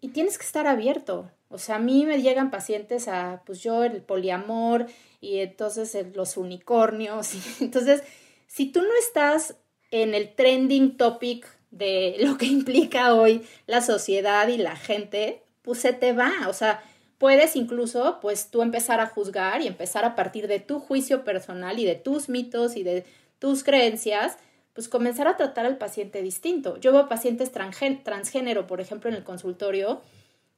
y tienes que estar abierto. O sea, a mí me llegan pacientes a, pues yo, el poliamor y entonces los unicornios. Y, entonces, si tú no estás en el trending topic de lo que implica hoy la sociedad y la gente, pues se te va. O sea, puedes incluso pues tú empezar a juzgar y empezar a partir de tu juicio personal y de tus mitos y de tus creencias, pues comenzar a tratar al paciente distinto. Yo veo pacientes transgénero, por ejemplo, en el consultorio,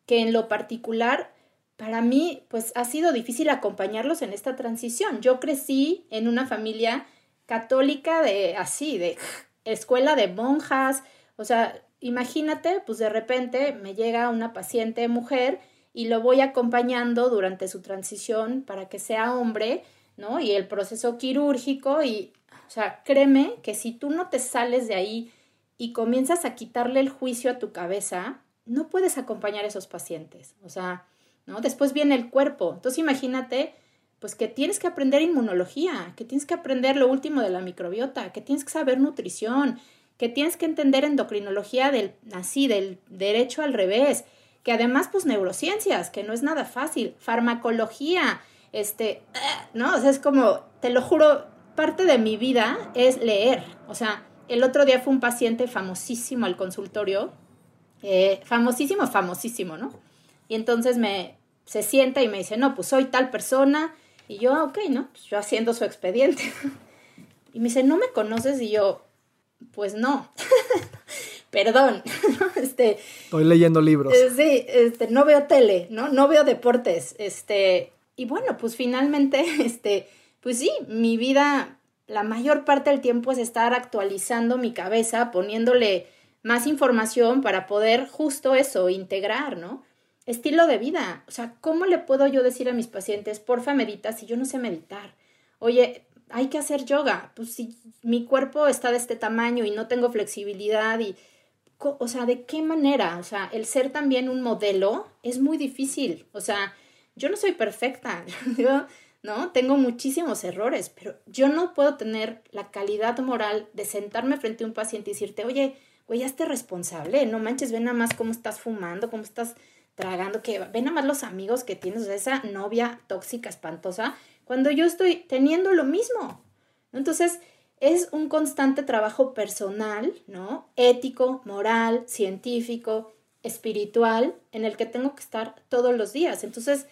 que en lo particular, para mí, pues ha sido difícil acompañarlos en esta transición. Yo crecí en una familia católica de así, de escuela de monjas, o sea, imagínate, pues de repente me llega una paciente mujer y lo voy acompañando durante su transición para que sea hombre, ¿no? Y el proceso quirúrgico y, o sea, créeme que si tú no te sales de ahí y comienzas a quitarle el juicio a tu cabeza, no puedes acompañar a esos pacientes, o sea, ¿no? Después viene el cuerpo, entonces imagínate, pues que tienes que aprender inmunología, que tienes que aprender lo último de la microbiota, que tienes que saber nutrición, que tienes que entender endocrinología del así, del derecho al revés, que además pues neurociencias, que no es nada fácil, farmacología, este, ¿no? O sea, es como, te lo juro, parte de mi vida es leer. O sea, el otro día fue un paciente famosísimo al consultorio, eh, famosísimo, famosísimo, ¿no? Y entonces me, se sienta y me dice, no, pues soy tal persona. Y yo, ah, ok, ¿no? Pues yo haciendo su expediente. y me dice, ¿no me conoces? Y yo, pues no. perdón, este... Estoy leyendo libros. Eh, sí, este, no veo tele, ¿no? No veo deportes, este... Y bueno, pues finalmente, este, pues sí, mi vida, la mayor parte del tiempo es estar actualizando mi cabeza, poniéndole más información para poder justo eso, integrar, ¿no? Estilo de vida. O sea, ¿cómo le puedo yo decir a mis pacientes, porfa, medita si yo no sé meditar? Oye, hay que hacer yoga. Pues si mi cuerpo está de este tamaño y no tengo flexibilidad y o sea, ¿de qué manera? O sea, el ser también un modelo es muy difícil. O sea, yo no soy perfecta, yo, ¿no? Tengo muchísimos errores, pero yo no puedo tener la calidad moral de sentarme frente a un paciente y decirte, oye, güey, esté responsable, no manches, ven nada más cómo estás fumando, cómo estás tragando, que ven nada más los amigos que tienes, o sea, esa novia tóxica, espantosa, cuando yo estoy teniendo lo mismo. Entonces, es un constante trabajo personal, ¿no? Ético, moral, científico, espiritual, en el que tengo que estar todos los días. Entonces,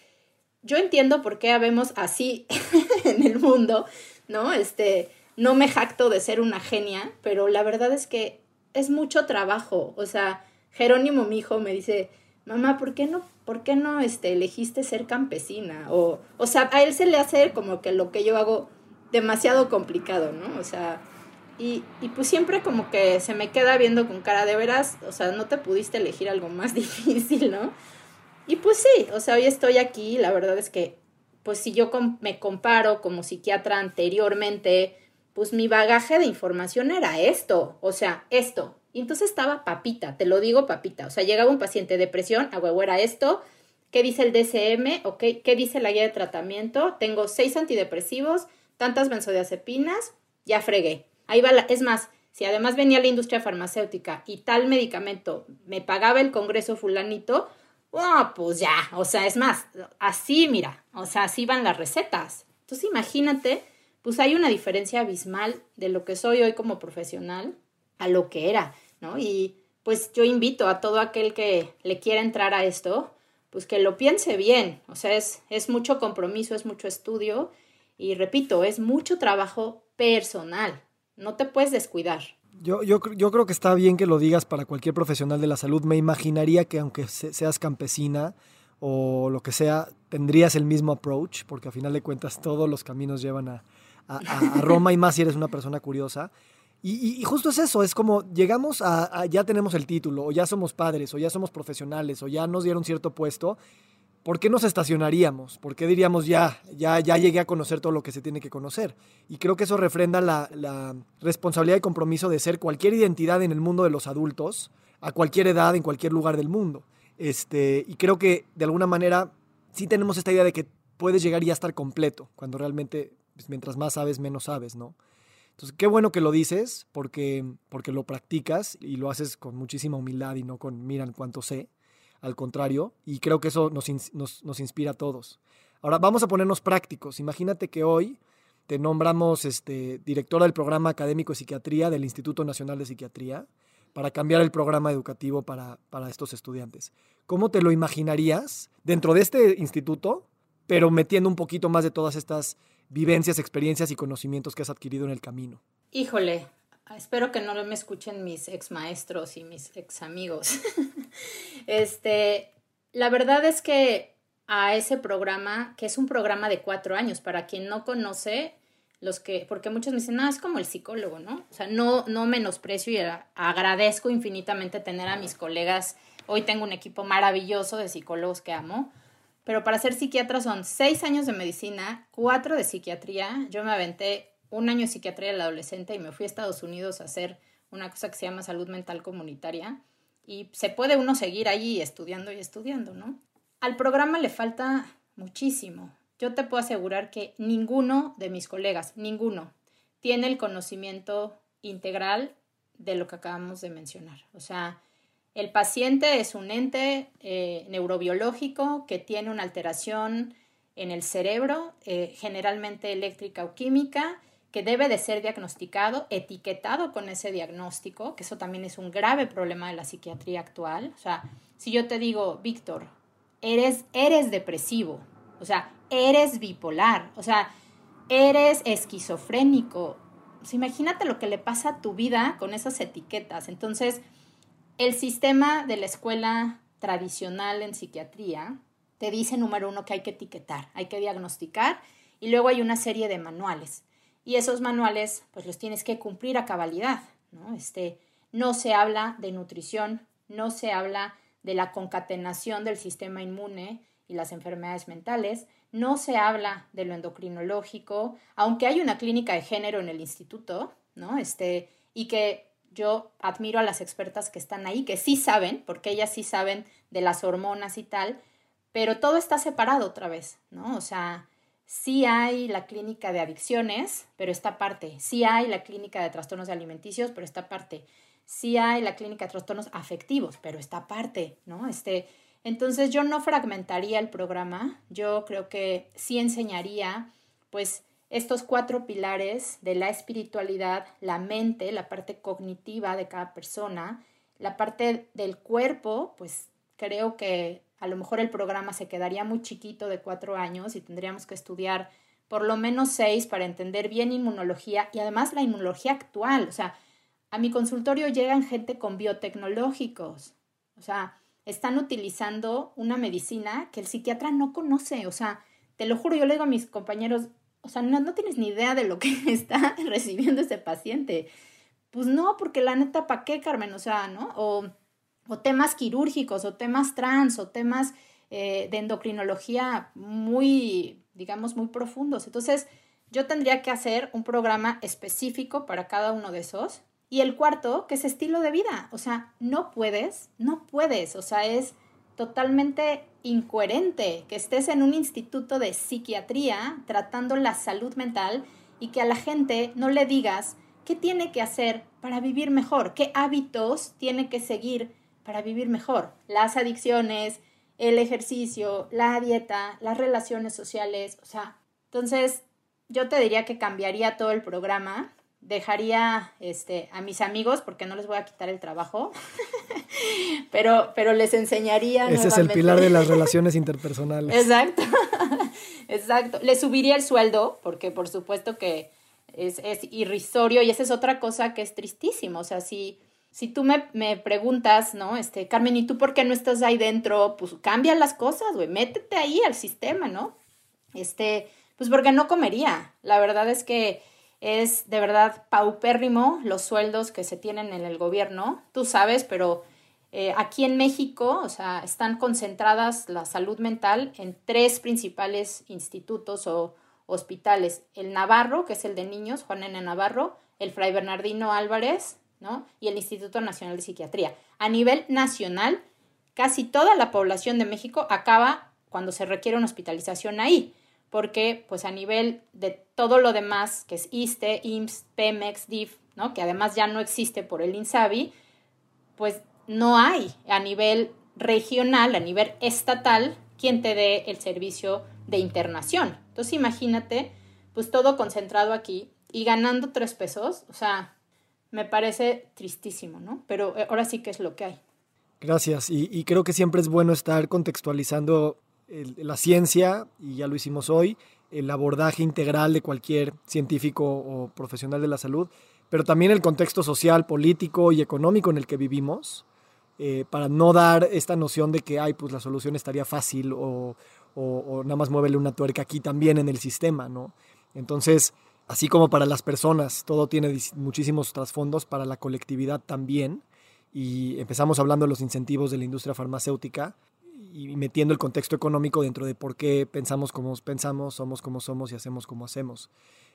yo entiendo por qué habemos así en el mundo, ¿no? Este, no me jacto de ser una genia, pero la verdad es que es mucho trabajo. O sea, Jerónimo, mi hijo, me dice, mamá, ¿por qué no, por qué no este, elegiste ser campesina? O, o sea, a él se le hace como que lo que yo hago demasiado complicado, ¿no? O sea, y, y, pues siempre como que se me queda viendo con cara de veras, o sea, no te pudiste elegir algo más difícil, ¿no? Y pues sí, o sea, hoy estoy aquí, la verdad es que, pues si yo me comparo como psiquiatra anteriormente, pues mi bagaje de información era esto, o sea, esto. Y entonces estaba papita, te lo digo papita, o sea, llegaba un paciente de depresión, a huevo era esto, ¿qué dice el DSM? ¿Ok? ¿Qué dice la guía de tratamiento? Tengo seis antidepresivos, tantas benzodiazepinas, ya fregué. Ahí va la, es más, si además venía la industria farmacéutica y tal medicamento me pagaba el congreso fulanito, oh, pues ya, o sea, es más, así mira, o sea, así van las recetas. Entonces imagínate, pues hay una diferencia abismal de lo que soy hoy como profesional a lo que era, ¿no? Y pues yo invito a todo aquel que le quiera entrar a esto, pues que lo piense bien, o sea, es, es mucho compromiso, es mucho estudio y repito, es mucho trabajo personal, no te puedes descuidar. Yo, yo, yo, creo que está bien que lo digas para cualquier profesional de la salud. Me imaginaría que aunque seas campesina o lo que sea, tendrías el mismo approach, porque a final de cuentas todos los caminos llevan a, Roma y más si eres una persona curiosa. Y, justo es eso, es como llegamos a, ya tenemos el título, o ya somos padres, o ya somos profesionales, o ya nos dieron cierto puesto, ¿por qué nos estacionaríamos? ¿Por qué diríamos ya, ya, ya llegué a conocer todo lo que se tiene que conocer? Y creo que eso refrenda la, responsabilidad y compromiso de ser cualquier identidad en el mundo de los adultos, a cualquier edad, en cualquier lugar del mundo. Este, y creo que de alguna manera sí tenemos esta idea de que puedes llegar y ya estar completo, cuando realmente pues, mientras más sabes, menos sabes, ¿no? Entonces, qué bueno que lo dices, porque, porque lo practicas y lo haces con muchísima humildad y no con miran cuánto sé al contrario, y creo que eso nos, nos, inspira a todos. Ahora, vamos a ponernos prácticos. Imagínate que hoy te nombramos este, directora del programa académico de psiquiatría del Instituto Nacional de Psiquiatría para cambiar el programa educativo para, para estos estudiantes. ¿Cómo te lo imaginarías dentro de este instituto, pero metiendo un poquito más de todas estas vivencias, experiencias y conocimientos que has adquirido en el camino? Híjole, espero que no me escuchen mis ex maestros y mis ex amigos. este, la verdad es que a ese programa, que es un programa de cuatro años, para quien no conoce, los que, porque muchos me dicen, no, es como el psicólogo, ¿no? O sea, no, no menosprecio y agradezco infinitamente tener a mis colegas. Hoy tengo un equipo maravilloso de psicólogos que amo, pero para ser psiquiatra son seis años de medicina, cuatro de psiquiatría. Yo me aventé un año de psiquiatría del adolescente y me fui a Estados Unidos a hacer una cosa que se llama salud mental comunitaria. Y se puede uno seguir ahí estudiando y estudiando, ¿no? Al programa le falta muchísimo. Yo te puedo asegurar que ninguno de mis colegas, ninguno, tiene el conocimiento integral de lo que acabamos de mencionar. O sea, el paciente es un ente eh, neurobiológico que tiene una alteración en el cerebro, eh, generalmente eléctrica o química, que debe de ser diagnosticado, etiquetado con ese diagnóstico, que eso también es un grave problema de la psiquiatría actual. O sea, si yo te digo, Víctor, eres, eres depresivo, o sea, eres bipolar, o sea, eres esquizofrénico. imagínate lo que le pasa a tu vida con esas etiquetas. Entonces, el sistema de la escuela tradicional en psiquiatría te dice, número uno, que hay que etiquetar, hay que diagnosticar, y luego hay una serie de manuales y esos manuales pues los tienes que cumplir a cabalidad, ¿no? Este, no se habla de nutrición, no se habla de la concatenación del sistema inmune y las enfermedades mentales, no se habla de lo endocrinológico, aunque hay una clínica de género en el instituto, ¿no? Este, y que yo admiro a las expertas que están ahí, que sí saben, porque ellas sí saben de las hormonas y tal, pero todo está separado otra vez, ¿no? O sea, Sí hay la clínica de adicciones, pero esta parte. Sí hay la clínica de trastornos alimenticios, pero esta parte. Sí hay la clínica de trastornos afectivos, pero esta parte, ¿no? Este, entonces yo no fragmentaría el programa, yo creo que sí enseñaría, pues, estos cuatro pilares de la espiritualidad, la mente, la parte cognitiva de cada persona, la parte del cuerpo, pues creo que a lo mejor el programa se quedaría muy chiquito de cuatro años y tendríamos que estudiar por lo menos seis para entender bien inmunología y además la inmunología actual. O sea, a mi consultorio llegan gente con biotecnológicos. O sea, están utilizando una medicina que el psiquiatra no conoce. O sea, te lo juro, yo le digo a mis compañeros, o sea, no, no tienes ni idea de lo que está recibiendo ese paciente. Pues no, porque la neta, ¿para qué, Carmen? O sea, ¿no? O, o temas quirúrgicos, o temas trans, o temas eh, de endocrinología muy, digamos, muy profundos. Entonces, yo tendría que hacer un programa específico para cada uno de esos. Y el cuarto, que es estilo de vida. O sea, no puedes, no puedes. O sea, es totalmente incoherente que estés en un instituto de psiquiatría tratando la salud mental y que a la gente no le digas qué tiene que hacer para vivir mejor, qué hábitos tiene que seguir para vivir mejor. Las adicciones, el ejercicio, la dieta, las relaciones sociales, o sea, entonces yo te diría que cambiaría todo el programa, dejaría este, a mis amigos, porque no les voy a quitar el trabajo, pero, pero les enseñaría. Ese es el pilar de las relaciones interpersonales. Exacto, exacto. Les subiría el sueldo, porque por supuesto que es, es irrisorio y esa es otra cosa que es tristísimo, o sea, si si tú me, me, preguntas, ¿no? Este, Carmen, ¿y tú por qué no estás ahí dentro? Pues cambia las cosas, güey, métete ahí al sistema, ¿no? Este, pues porque no comería. La verdad es que es de verdad paupérrimo los sueldos que se tienen en el gobierno, tú sabes, pero eh, aquí en México, o sea, están concentradas la salud mental en tres principales institutos o hospitales. El Navarro, que es el de niños, Juan N. Navarro, el Fray Bernardino Álvarez, ¿no? Y el Instituto Nacional de Psiquiatría. A nivel nacional, casi toda la población de México acaba cuando se requiere una hospitalización ahí, porque pues a nivel de todo lo demás, que es ISTE, IMSS, PEMEX, DIF, ¿no? Que además ya no existe por el INSABI, pues no hay a nivel regional, a nivel estatal, quien te dé el servicio de internación. Entonces imagínate, pues todo concentrado aquí y ganando tres pesos, o sea, me parece tristísimo, ¿no? Pero eh, ahora sí que es lo que hay. Gracias. Y, creo que siempre es bueno estar contextualizando la ciencia, y ya lo hicimos hoy, el abordaje integral de cualquier científico o profesional de la salud, pero también el contexto social, político y económico en el que vivimos, eh, para no dar esta noción de que, ay, pues la solución estaría fácil o, o nada más muévele una tuerca aquí también en el sistema, ¿no? Entonces, Así como para las personas, todo tiene muchísimos trasfondos, para la colectividad también. Y empezamos hablando de los incentivos de la industria farmacéutica y metiendo el contexto económico dentro de por qué pensamos como pensamos, somos como somos y hacemos como hacemos.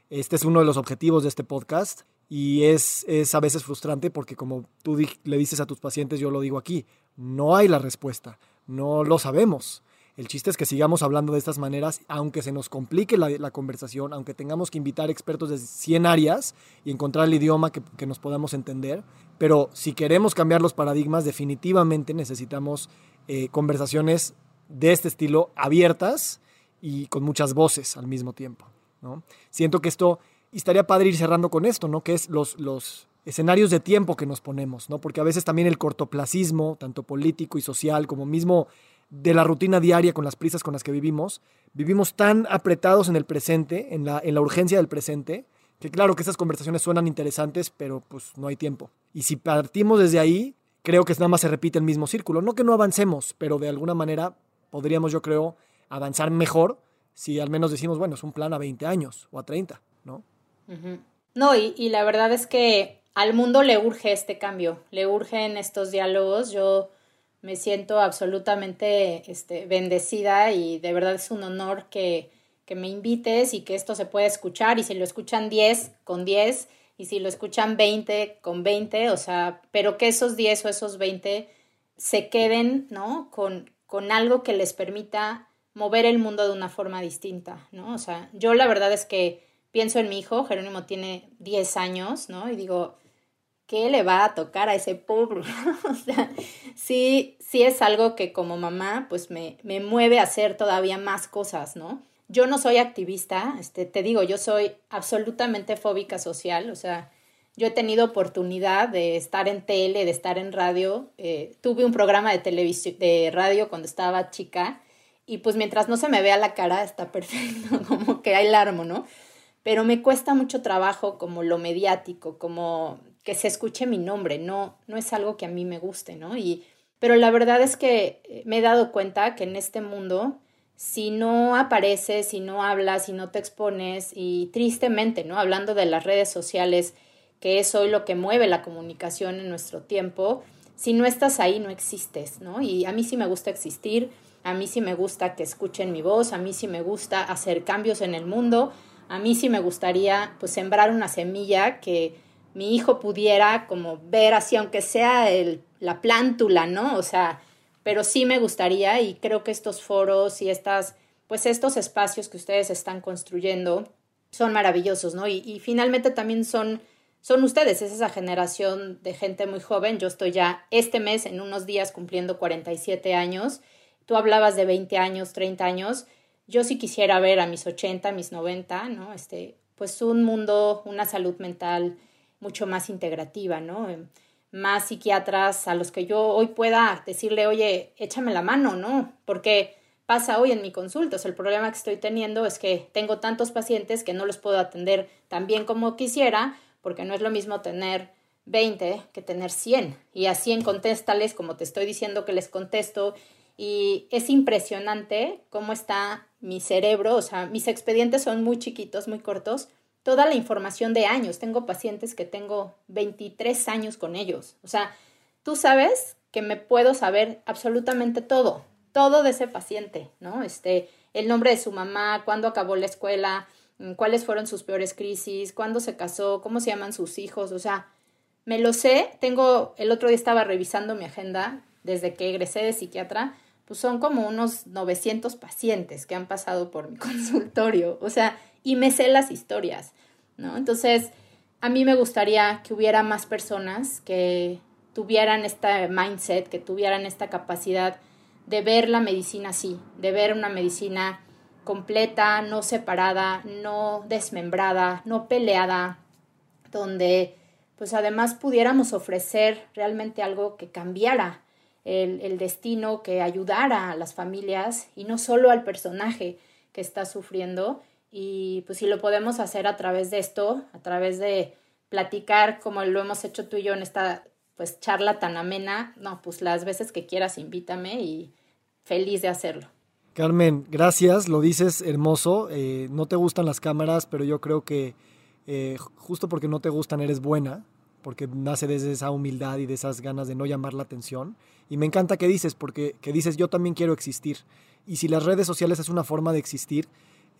Este es uno de los objetivos de este podcast y es, es a veces frustrante porque como tú le dices a tus pacientes, yo lo digo aquí, no hay la respuesta, no lo sabemos. El chiste es que sigamos hablando de estas maneras, aunque se nos complique la, conversación, aunque tengamos que invitar expertos de 100 áreas y encontrar el idioma que, nos podamos entender. Pero si queremos cambiar los paradigmas, definitivamente necesitamos eh, conversaciones de este estilo abiertas y con muchas voces al mismo tiempo. ¿no? Siento que esto, y estaría padre ir cerrando con esto, ¿no? que es los, los escenarios de tiempo que nos ponemos, ¿no? porque a veces también el cortoplacismo, tanto político y social como mismo de la rutina diaria con las prisas con las que vivimos, vivimos tan apretados en el presente, en la, en la urgencia del presente, que claro que esas conversaciones suenan interesantes, pero pues no hay tiempo. Y si partimos desde ahí, creo que nada más se repite el mismo círculo. No que no avancemos, pero de alguna manera podríamos, yo creo, avanzar mejor si al menos decimos, bueno, es un plan a 20 años o a 30, ¿no? No, y, y la verdad es que al mundo le urge este cambio, le urgen estos diálogos. Yo me siento absolutamente este, bendecida y de verdad es un honor que, que me invites y que esto se pueda escuchar y si lo escuchan 10 con 10 y si lo escuchan 20 con 20, o sea, pero que esos 10 o esos 20 se queden, ¿no? Con, con algo que les permita mover el mundo de una forma distinta, ¿no? O sea, yo la verdad es que pienso en mi hijo, Jerónimo tiene 10 años, ¿no? Y digo, ¿qué le va a tocar a ese pobre? o sea, sí, sí es algo que como mamá, pues me, me mueve a hacer todavía más cosas, ¿no? Yo no soy activista, este, te digo, yo soy absolutamente fóbica social, o sea, yo he tenido oportunidad de estar en tele, de estar en radio, eh, tuve un programa de televisión, de radio cuando estaba chica, y pues mientras no se me vea la cara está perfecto, como que hay larmo, ¿no? Pero me cuesta mucho trabajo como lo mediático, como que se escuche mi nombre, no, no es algo que a mí me guste, ¿no? Y pero la verdad es que eh, me he dado cuenta que en este mundo, si no apareces, si no hablas, si no te expones, y tristemente, ¿no? Hablando de las redes sociales, que es hoy lo que mueve la comunicación en nuestro tiempo, si no estás ahí no existes, ¿no? Y a mí sí me gusta existir, a mí sí me gusta que escuchen mi voz, a mí sí me gusta hacer cambios en el mundo, a mí sí me gustaría pues sembrar una semilla que mi hijo pudiera como ver así, aunque sea el, la plántula, ¿no? O sea, pero sí me gustaría y creo que estos foros y estas, pues estos espacios que ustedes están construyendo son maravillosos, ¿no? Y, finalmente también son, son ustedes, es esa generación de gente muy joven. Yo estoy ya este mes, en unos días, cumpliendo 47 años. Tú hablabas de 20 años, 30 años. Yo sí quisiera ver a mis 80, mis 90, ¿no? Este, pues un mundo, una salud mental, mucho más integrativa, ¿no? Em, más psiquiatras a los que yo hoy pueda decirle, oye, échame la mano, ¿no? Porque pasa hoy en mi consulta. O sea, el problema que estoy teniendo es que tengo tantos pacientes que no los puedo atender tan bien como quisiera, porque no es lo mismo tener 20 que tener 100. Y a 100 contéstales como te estoy diciendo que les contesto. Y es impresionante cómo está mi cerebro. O sea, mis expedientes son muy chiquitos, muy cortos, toda la información de años. Tengo pacientes que tengo 23 años con ellos. O sea, tú sabes que me puedo saber absolutamente todo, todo de ese paciente, ¿no? Este, el nombre de su mamá, cuándo acabó la escuela, mm, cuáles fueron sus peores crisis, cuándo se casó, cómo se llaman sus hijos, o sea, me lo sé, tengo, el otro día estaba revisando mi agenda desde que egresé de psiquiatra, pues son como unos 900 pacientes que han pasado por mi consultorio, o sea, y me sé las historias, ¿no? Entonces, a mí me gustaría que hubiera más personas que tuvieran este mindset, que tuvieran esta capacidad de ver la medicina así, de ver una medicina completa, no separada, no desmembrada, no peleada, donde pues además pudiéramos ofrecer realmente algo que cambiara el, el, destino, que ayudara a las familias y no solo al personaje que está sufriendo y pues si lo podemos hacer a través de esto, a través de platicar como lo hemos hecho tú y yo en esta pues charla tan amena, no, pues las veces que quieras invítame y feliz de hacerlo. Carmen, gracias, lo dices hermoso, eh, no te gustan las cámaras, pero yo creo que eh, justo porque no te gustan eres buena, porque nace desde esa humildad y de esas ganas de no llamar la atención. Y me encanta que dices, porque que dices yo también quiero existir. Y si las redes sociales es una forma de existir,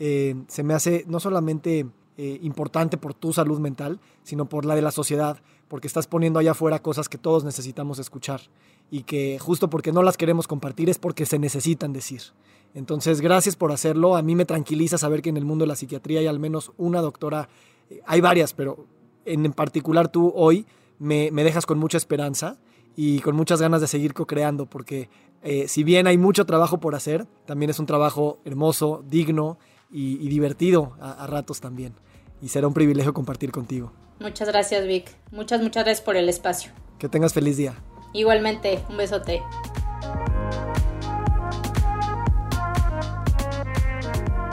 eh, se me hace no solamente eh, importante por tu salud mental, sino por la de la sociedad, porque estás poniendo allá afuera cosas que todos necesitamos escuchar y que justo porque no las queremos compartir es porque se necesitan decir. Entonces, gracias por hacerlo. A mí me tranquiliza saber que en el mundo de la psiquiatría hay al menos una doctora, eh, hay varias, pero en particular tú hoy me, dejas con mucha esperanza y con muchas ganas de seguir co-creando, porque si bien hay mucho trabajo por hacer, también es un trabajo hermoso, digno y, divertido a, a ratos también. Y será un privilegio compartir contigo. Muchas gracias, Vic. Muchas, muchas gracias por el espacio. Que tengas feliz día. Igualmente, un besote.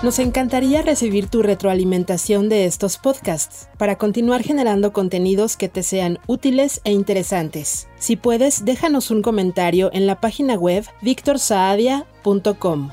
Nos encantaría recibir tu retroalimentación de estos podcasts para continuar generando contenidos que te sean útiles e interesantes. Si puedes, déjanos un comentario en la página web victorsaadia.com.